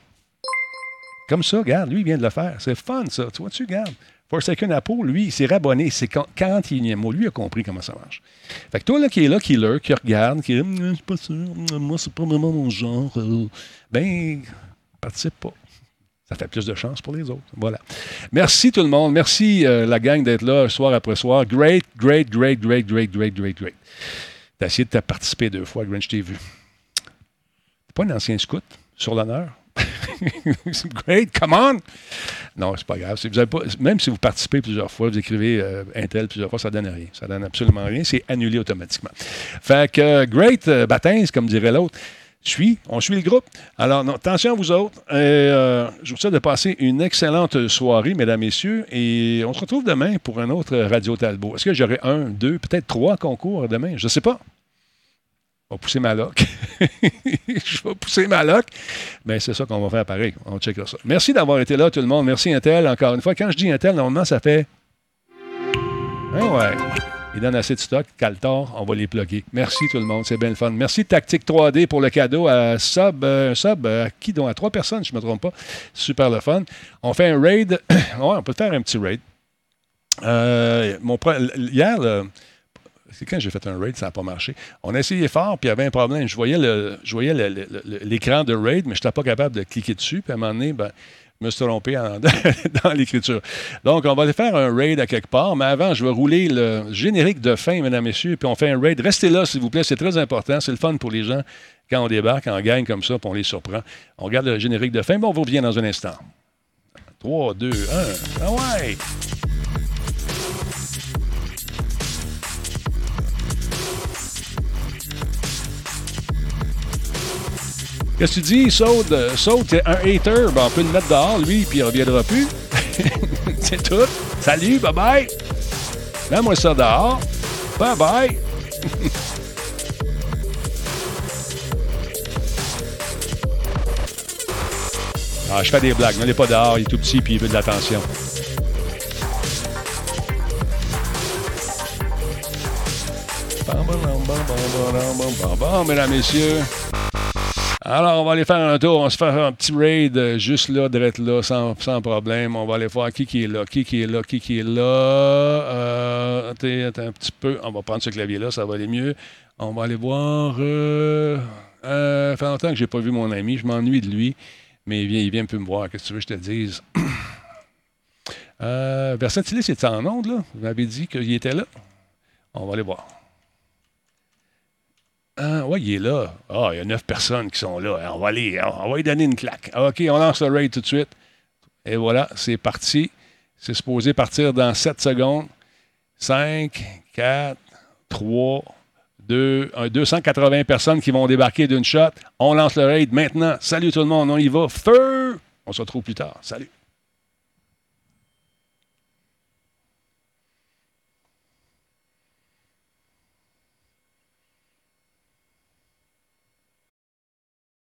Comme ça, regarde, lui, il vient de le faire. C'est fun, ça. Tu vois-tu, regarde? Forsaken Apple, lui, il s'est rabonné. C'est 41e mot. Lui a compris comment ça marche. Fait que toi, là, qui est là, qui lurk, qui regarde, qui Hum, Je suis pas sûr, hum, moi, c'est pas vraiment mon genre. euh, ben, participe pas. Ça fait plus de chance pour les autres. Voilà. Merci tout le monde. Merci euh, la gang d'être là soir après soir. Great, great, great, great, great, great, great, great. T'as essayé de participer deux fois, Grinch, t'ai vu. T'es pas un ancien scout sur l'honneur? great, come on! Non, c'est pas grave. Même si vous participez plusieurs fois, vous écrivez euh, Intel plusieurs fois, ça donne rien. Ça donne absolument rien. C'est annulé automatiquement. Fait que, euh, great euh, baptême, comme dirait l'autre. Suis, on suit le groupe. Alors, non, attention à vous autres. Euh, je vous souhaite de passer une excellente soirée, mesdames, messieurs. Et on se retrouve demain pour un autre Radio Talbot. Est-ce que j'aurai un, deux, peut-être trois concours demain? Je ne sais pas. Vais pousser ma loc. je vais pousser ma loc. Mais c'est ça qu'on va faire pareil. On checkera ça. Merci d'avoir été là, tout le monde. Merci, Intel. Encore une fois, quand je dis Intel, normalement, ça fait. Ah ouais. Il donne assez de stock. Caltor, on va les plugger. Merci tout le monde, c'est bien le fun. Merci Tactique 3D pour le cadeau à Sub. euh, sub euh, à qui donc? À trois personnes, je ne me trompe pas. Super le fun. On fait un raid. ouais, on peut faire un petit raid. Euh, hier, là, c'est quand j'ai fait un raid, ça n'a pas marché. On a essayé fort, puis il y avait un problème. Je voyais le- je voyais l'écran de raid, mais je n'étais pas capable de cliquer dessus. Puis à un moment donné, ben, je me suis trompé dans l'écriture. Donc, on va aller faire un raid à quelque part, mais avant, je vais rouler le générique de fin, mesdames, messieurs, puis on fait un raid. Restez là, s'il vous plaît, c'est très important. C'est le fun pour les gens quand on débarque, quand on gagne comme ça, puis on les surprend. On regarde le générique de fin, mais on vous revient dans un instant. 3, 2, 1. Ah ouais! Qu'est-ce que tu dis? Saute, saute, t'es un hater. Ben, on peut le mettre dehors, lui, puis il reviendra plus. C'est tout. Salut, bye bye. Mets-moi ça dehors. Bye bye. ah, je fais des blagues. N'allez pas dehors, il est tout petit puis il veut de l'attention. Bon, mesdames, messieurs. Alors, on va aller faire un tour. On se faire un petit raid euh, juste là, direct là, sans, sans problème. On va aller voir qui, qui est là, qui, qui est là, qui, qui est là. Euh, attends, attends un petit peu. On va prendre ce clavier-là, ça va aller mieux. On va aller voir. euh, Euh, fait longtemps que j'ai pas vu mon ami. Je m'ennuie de lui. Mais il vient, il vient peu me voir. Qu'est-ce que tu veux que je te dise? euh, Versatilis était en onde, là. Vous m'avez dit qu'il était là. On va aller voir. Ah, ouais, il est là. Ah, il y a neuf personnes qui sont là. On va aller, on va lui donner une claque. Ah, OK, on lance le raid tout de suite. Et voilà, c'est parti. C'est supposé partir dans 7 secondes. 5, 4, 3, 2, 1, 280 personnes qui vont débarquer d'une shot. On lance le raid maintenant. Salut tout le monde, on y va. Feu! On se retrouve plus tard. Salut.